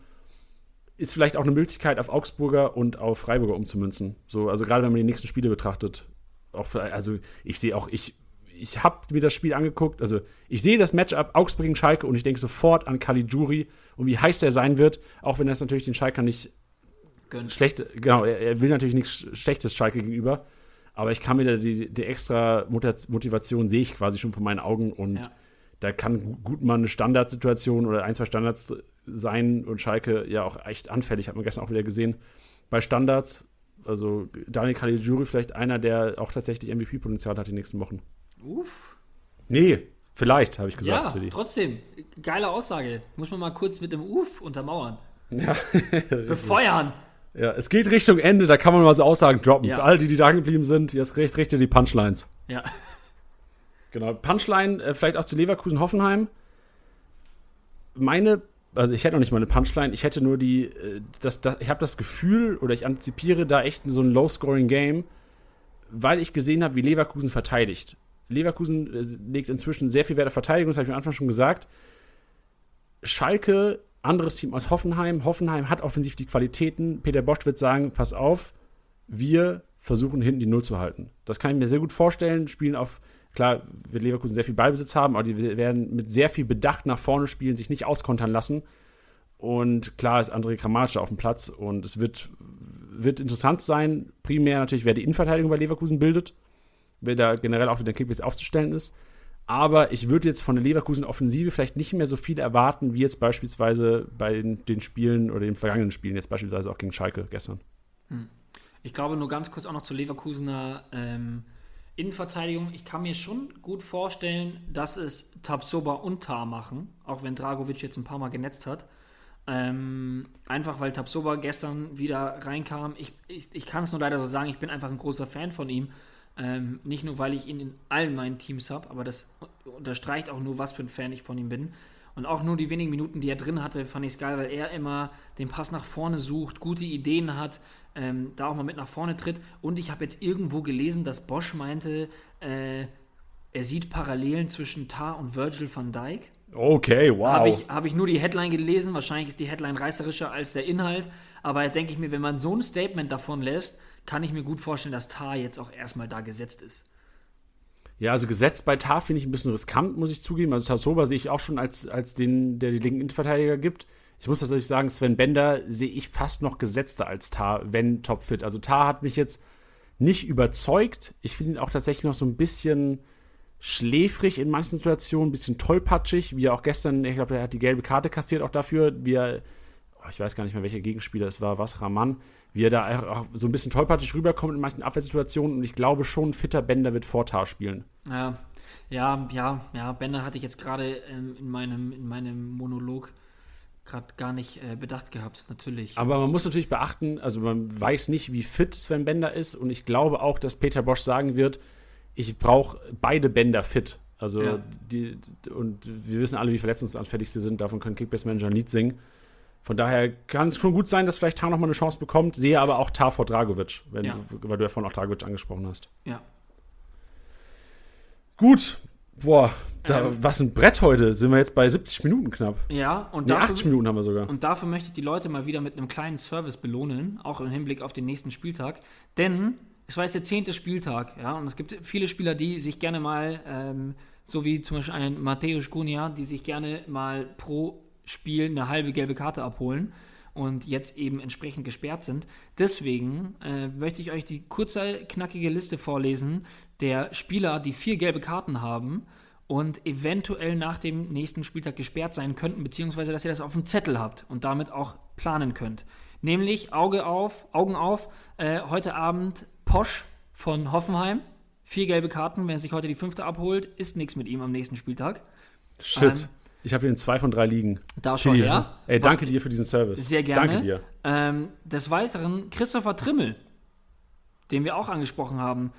ist vielleicht auch eine Möglichkeit, auf Augsburger und auf Freiburger umzumünzen. So, also gerade wenn man die nächsten Spiele betrachtet. Auch also ich sehe auch, ich, ich habe mir das Spiel angeguckt, also ich sehe das Matchup Augsburg gegen Schalke und ich denke sofort an Caligiuri und wie heiß der sein wird, auch wenn das natürlich den Schalker nicht gönnt. Schlecht, genau, er, will natürlich nichts Schlechtes Schalke gegenüber. Aber ich kann mir die, die extra Motivation sehe ich quasi schon vor meinen Augen und ja. da kann gut mal eine Standardsituation oder ein, zwei Standards sein und Schalke ja auch echt anfällig, hat man gestern auch wieder gesehen. Bei Standards, also Daniel Caligiuri vielleicht einer, der auch tatsächlich MVP-Potenzial hat die nächsten Wochen. Uff. Nee, vielleicht, habe ich gesagt. Ja, trotzdem, geile Aussage. Muss man mal kurz mit dem Uff untermauern. *laughs* Ja. Befeuern. Ja, es geht Richtung Ende, da kann man mal so Aussagen droppen. Ja. Für alle, die, die da geblieben sind, jetzt recht, recht die Punchlines. Ja. Genau. Punchline, äh, vielleicht auch zu Leverkusen-Hoffenheim. Meine, also ich hätte noch nicht mal eine Punchline, ich hätte nur die, äh, das, das, ich habe das Gefühl oder ich antizipiere da echt so ein Low-Scoring-Game, weil ich gesehen habe, wie Leverkusen verteidigt. Leverkusen äh, legt inzwischen sehr viel Wert auf Verteidigung, das habe ich am Anfang schon gesagt. Schalke anderes Team aus Hoffenheim. Hoffenheim hat offensiv die Qualitäten. Peter Bosch wird sagen: Pass auf, wir versuchen hinten die Null zu halten. Das kann ich mir sehr gut vorstellen. Spielen auf, klar, wird Leverkusen sehr viel Ballbesitz haben, aber die werden mit sehr viel Bedacht nach vorne spielen, sich nicht auskontern lassen. Und klar ist André Kramatsche auf dem Platz und es wird, wird interessant sein, primär natürlich, wer die Innenverteidigung bei Leverkusen bildet, da generell auch wieder Kickbase aufzustellen ist. Aber ich würde jetzt von der Leverkusen-Offensive vielleicht nicht mehr so viel erwarten, wie jetzt beispielsweise bei den, den, Spielen oder den vergangenen Spielen, jetzt beispielsweise auch gegen Schalke gestern. Hm. Ich glaube, nur ganz kurz auch noch zur Leverkusener ähm, Innenverteidigung. Ich kann mir schon gut vorstellen, dass es Tabsoba und Tar machen, auch wenn Dragovic jetzt ein paar Mal genetzt hat. Ähm, einfach weil Tabsoba gestern wieder reinkam. Ich, ich, ich kann es nur leider so sagen, ich bin einfach ein großer Fan von ihm. Ähm, nicht nur, weil ich ihn in allen meinen Teams habe, aber das unterstreicht auch nur, was für ein Fan ich von ihm bin. Und auch nur die wenigen Minuten, die er drin hatte, fand ich es geil, weil er immer den Pass nach vorne sucht, gute Ideen hat, ähm, da auch mal mit nach vorne tritt. Und ich habe jetzt irgendwo gelesen, dass Bosch meinte, äh, er sieht Parallelen zwischen Tar und Virgil van Dijk. Okay, wow. Habe ich, hab ich nur die Headline gelesen. Wahrscheinlich ist die Headline reißerischer als der Inhalt. Aber denke ich mir, wenn man so ein Statement davon lässt, kann ich mir gut vorstellen, dass Tar jetzt auch erstmal da gesetzt ist. Ja, also gesetzt bei Tar finde ich ein bisschen riskant, muss ich zugeben. Also Tassoba sehe ich auch schon als, als den, der die linken Innenverteidiger gibt. Ich muss tatsächlich sagen, Sven Bender sehe ich fast noch gesetzter als Tar, wenn topfit. Also Tar hat mich jetzt nicht überzeugt. Ich finde ihn auch tatsächlich noch so ein bisschen schläfrig in manchen Situationen, ein bisschen tollpatschig, wie er auch gestern, ich glaube, er hat die gelbe Karte kassiert auch dafür, wie er, oh, ich weiß gar nicht mehr, welcher Gegenspieler es war, was, Raman, wie er da auch so ein bisschen tollpatschig rüberkommt in manchen Abwehrsituationen. Und ich glaube schon, fitter Bender wird Vortar spielen. Ja, ja, ja, ja. Bender hatte ich jetzt gerade ähm, in, meinem, in meinem Monolog gerade gar nicht äh, bedacht gehabt, natürlich. Aber man muss natürlich beachten, also man weiß nicht, wie fit Sven Bender ist. Und ich glaube auch, dass Peter Bosch sagen wird, ich brauche beide Bänder fit. Also ja. die, und wir wissen alle, wie verletzungsanfällig sie sind. Davon können Kickbase-Manager ein Lied singen. Von daher kann es schon gut sein, dass vielleicht Tar nochmal eine Chance bekommt. Sehe aber auch Tar vor Dragovic, wenn, ja. weil du ja vorhin auch Dragovic angesprochen hast. Ja. Gut. Boah, da, ähm, was ein Brett heute. Sind wir jetzt bei 70 Minuten knapp. Ja, und nee, dafür, 80 Minuten haben wir sogar. Und dafür möchte ich die Leute mal wieder mit einem kleinen Service belohnen, auch im Hinblick auf den nächsten Spieltag. Denn es war jetzt der zehnte Spieltag, ja, und es gibt viele Spieler, die sich gerne mal, ähm, so wie zum Beispiel ein Mateusz Gunja, die sich gerne mal pro Spiel eine halbe gelbe Karte abholen und jetzt eben entsprechend gesperrt sind. Deswegen äh, möchte ich euch die kurze, knackige Liste vorlesen der Spieler, die vier gelbe Karten haben und eventuell nach dem nächsten Spieltag gesperrt sein könnten, beziehungsweise dass ihr das auf dem Zettel habt und damit auch planen könnt. Nämlich Auge auf, Augen auf, äh, heute Abend Posch von Hoffenheim. Vier gelbe Karten, wenn er sich heute die fünfte abholt, ist nichts mit ihm am nächsten Spieltag. Shit. Ähm, ich habe hier in zwei von drei liegen. Da schon her. Ey, danke Was, dir für diesen Service. Sehr gerne. Danke dir. Ähm, des Weiteren Christopher Trimmel, den wir auch angesprochen haben.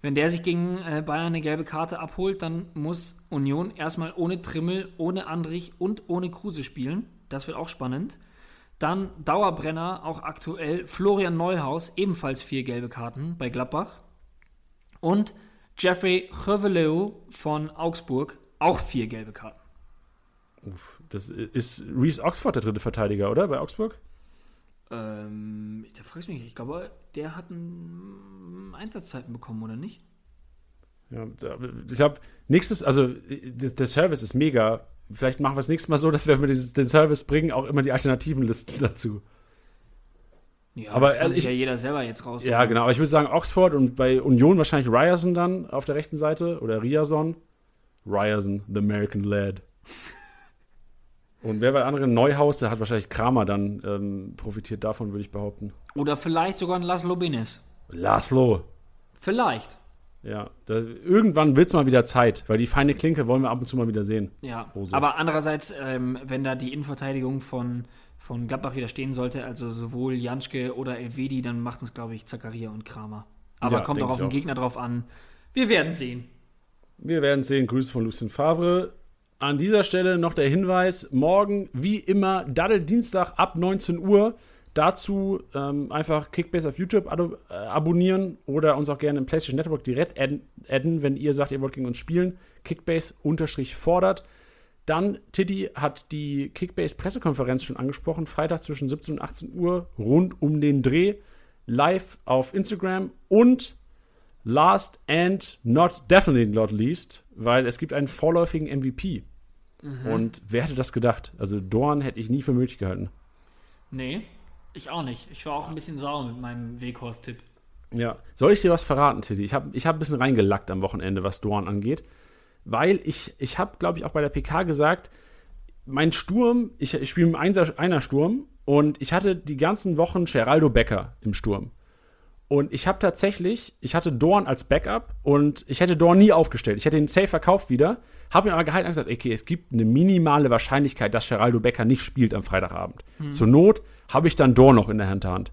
Wenn der sich gegen äh, Bayern eine gelbe Karte abholt, dann muss Union erstmal ohne Trimmel, ohne Andrich und ohne Kruse spielen. Das wird auch spannend. Dann Dauerbrenner, auch aktuell. Florian Neuhaus, ebenfalls vier gelbe Karten bei Gladbach. Und Jeffrey Cheveleu von Augsburg, auch vier gelbe Karten. Uff, das ist Reese Oxford der dritte Verteidiger, oder? Bei Augsburg? Ähm, da fragst du mich. Ich glaube, der hat ein Einsatzzeiten bekommen, oder nicht? Ja, ich glaube, nächstes, also der Service ist mega. Vielleicht machen wir es nächstes Mal so, *laughs* dass wir, wenn wir den Service bringen, auch immer die Alternativenlisten dazu. Ja, Aber das kann äh, sich ich- ja jeder selber jetzt raus. Ja, genau. Aber ich würde sagen Oxford und bei Union wahrscheinlich Ryerson dann auf der rechten Seite oder Riason. Ryerson, the American Lad. Und wer war der andere? Neuhaus, der hat wahrscheinlich Kramer dann ähm, profitiert davon, würde ich behaupten. Oder vielleicht sogar ein Laszlo Benes. Laszlo. Vielleicht. Ja, da, irgendwann wird es mal wieder Zeit, weil die feine Klinke wollen wir ab und zu mal wieder sehen. Ja, Rose. aber andererseits, ähm, wenn da die Innenverteidigung von, von Gladbach wieder stehen sollte, also sowohl Janschke oder Elvedi, dann macht es, glaube ich, Zakaria und Kramer. Aber Ja, kommt auch auf den. Gegner drauf an. Wir werden sehen. Wir werden sehen. Grüße von Lucien Favre. An dieser Stelle noch der Hinweis: Morgen, wie immer, Daddel Dienstag ab 19 Uhr. Dazu ähm, einfach Kickbase auf YouTube ado- äh, abonnieren oder uns auch gerne im PlayStation Network direkt adden, adden, wenn ihr sagt, ihr wollt gegen uns spielen. Kickbase unterstrich fordert. Dann, Titti hat die Kickbase-Pressekonferenz schon angesprochen. Freitag zwischen 17 und 18 Uhr, rund um den Dreh, live auf Instagram. Und last and not definitely not least, weil es gibt einen vorläufigen MVP. Und wer hätte das gedacht? Also Dorn hätte ich nie für möglich gehalten. Nee, ich auch nicht. Ich war auch ein bisschen sauer mit meinem Weghorst-Tipp. Ja. Soll ich dir was verraten, Tiddy? Ich habe ich hab ein bisschen reingelackt am Wochenende, was Dorn angeht. Weil ich, ich habe, glaube ich, auch bei der PK gesagt, mein Sturm, ich, ich spiele im Einser, einer Sturm und ich hatte die ganzen Wochen Geraldo Becker im Sturm. Und ich habe tatsächlich, ich hatte Dorn als Backup und ich hätte Dorn nie aufgestellt. Ich hätte ihn safe verkauft wieder, habe mir aber gehalten und gesagt, okay, es gibt eine minimale Wahrscheinlichkeit, dass Geraldo Becker nicht spielt am Freitagabend. Zur Not habe ich dann Dorn noch in der Hinterhand.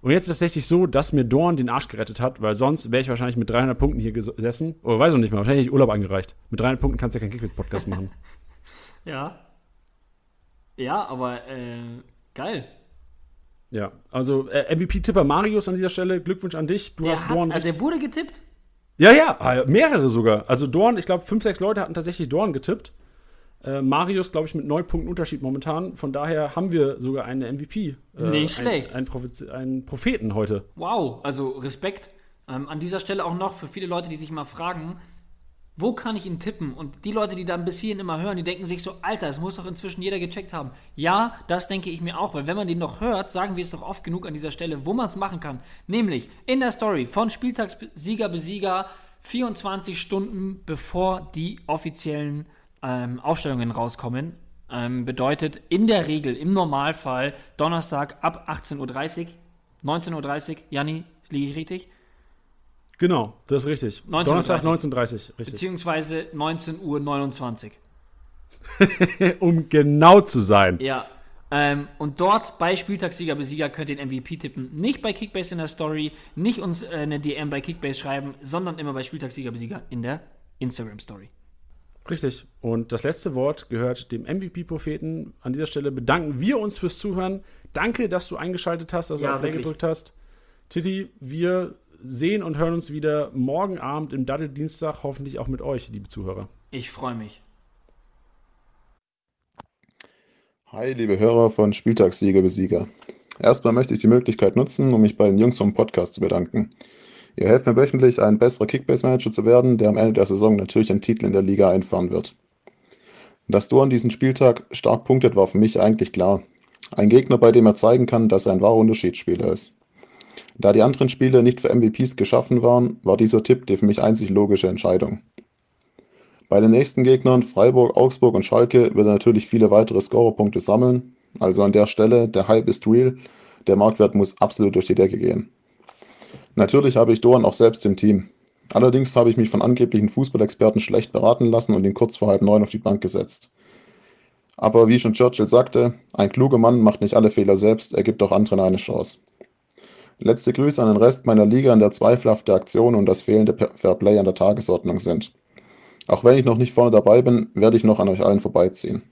Und jetzt ist es tatsächlich so, dass mir Dorn den Arsch gerettet hat, weil sonst wäre ich wahrscheinlich mit 300 Punkten hier gesessen. Oder weiß ich nicht mal, wahrscheinlich hätte ich Urlaub angereicht. Mit 300 Punkten kannst du ja keinen Kickbase-Podcast machen. *laughs* Ja. Ja, aber äh, geil. Ja, also äh, MVP-Tipper Marius an dieser Stelle, Glückwunsch an dich. Du Der, hast hat, Dorn. also der wurde getippt? ja, ja, äh, mehrere sogar. Also Dorn, ich glaube, fünf, sechs Leute hatten tatsächlich Dorn getippt. Äh, Marius, glaube ich, mit neun Punkten Unterschied momentan. Von daher haben wir sogar einen MVP. Äh, Nicht ein- schlecht. Einen, einen Propheten heute. Wow, also Respekt. Ähm, an dieser Stelle auch noch für viele Leute, die sich mal fragen, wo kann ich ihn tippen? Und die Leute, die dann bis hierhin immer hören, die denken sich so, Alter, es muss doch inzwischen jeder gecheckt haben. Ja, das denke ich mir auch, weil wenn man den noch hört, sagen wir es doch oft genug an dieser Stelle, wo man es machen kann. Nämlich in der Story von Spieltagssieger Besieger 24 Stunden bevor die offiziellen ähm, Aufstellungen rauskommen. Ähm, bedeutet in der Regel, im Normalfall, Donnerstag ab 18.30 Uhr, 19.30 Uhr, Janni, liege ich richtig? Genau, das ist richtig. 19:30. Donnerstag 19.30 richtig. Beziehungsweise 19.29 Uhr. *laughs* um genau zu sein. Ja. Ähm, und dort bei Spieltagssieger Besieger könnt ihr den MVP tippen. Nicht bei Kickbase in der Story, nicht uns äh, eine DM bei Kickbase schreiben, sondern immer bei Spieltagssieger Besieger in der Instagram Story. Richtig. Und das letzte Wort gehört dem MVP-Propheten. An dieser Stelle bedanken wir uns fürs Zuhören. Danke, dass du eingeschaltet hast, dass du Ja, auf Play wirklich. gedrückt hast. Titi, wir sehen und hören uns wieder morgen Abend im Datteldienstag, hoffentlich auch mit euch, liebe Zuhörer. Ich freue mich. Hi, liebe Hörer von Spieltagssieger Besieger. Erstmal möchte ich die Möglichkeit nutzen, um mich bei den Jungs vom Podcast zu bedanken. Ihr helft mir wöchentlich, ein besserer Kickbase-Manager zu werden, der am Ende der Saison natürlich einen Titel in der Liga einfahren wird. Dass du an diesem Spieltag stark punktet, war für mich eigentlich klar. Ein Gegner, bei dem er zeigen kann, dass er ein wahrer Unterschiedsspieler ist. Da die anderen Spiele nicht für MVPs geschaffen waren, war dieser Tipp die für mich einzig logische Entscheidung. Bei den nächsten Gegnern, Freiburg, Augsburg und Schalke, wird er natürlich viele weitere Scorerpunkte sammeln. Also an der Stelle, der Hype ist real, der Marktwert muss absolut durch die Decke gehen. Natürlich habe ich Doan auch selbst im Team. Allerdings habe ich mich von angeblichen Fußballexperten schlecht beraten lassen und ihn kurz vor halb neun auf die Bank gesetzt. Aber wie schon Churchill sagte, ein kluger Mann macht nicht alle Fehler selbst, er gibt auch anderen eine Chance. Letzte Grüße an den Rest meiner Liga, in der zweifelhafte Aktion und das fehlende Fairplay an der Tagesordnung sind. Auch wenn ich noch nicht vorne dabei bin, werde ich noch an euch allen vorbeiziehen.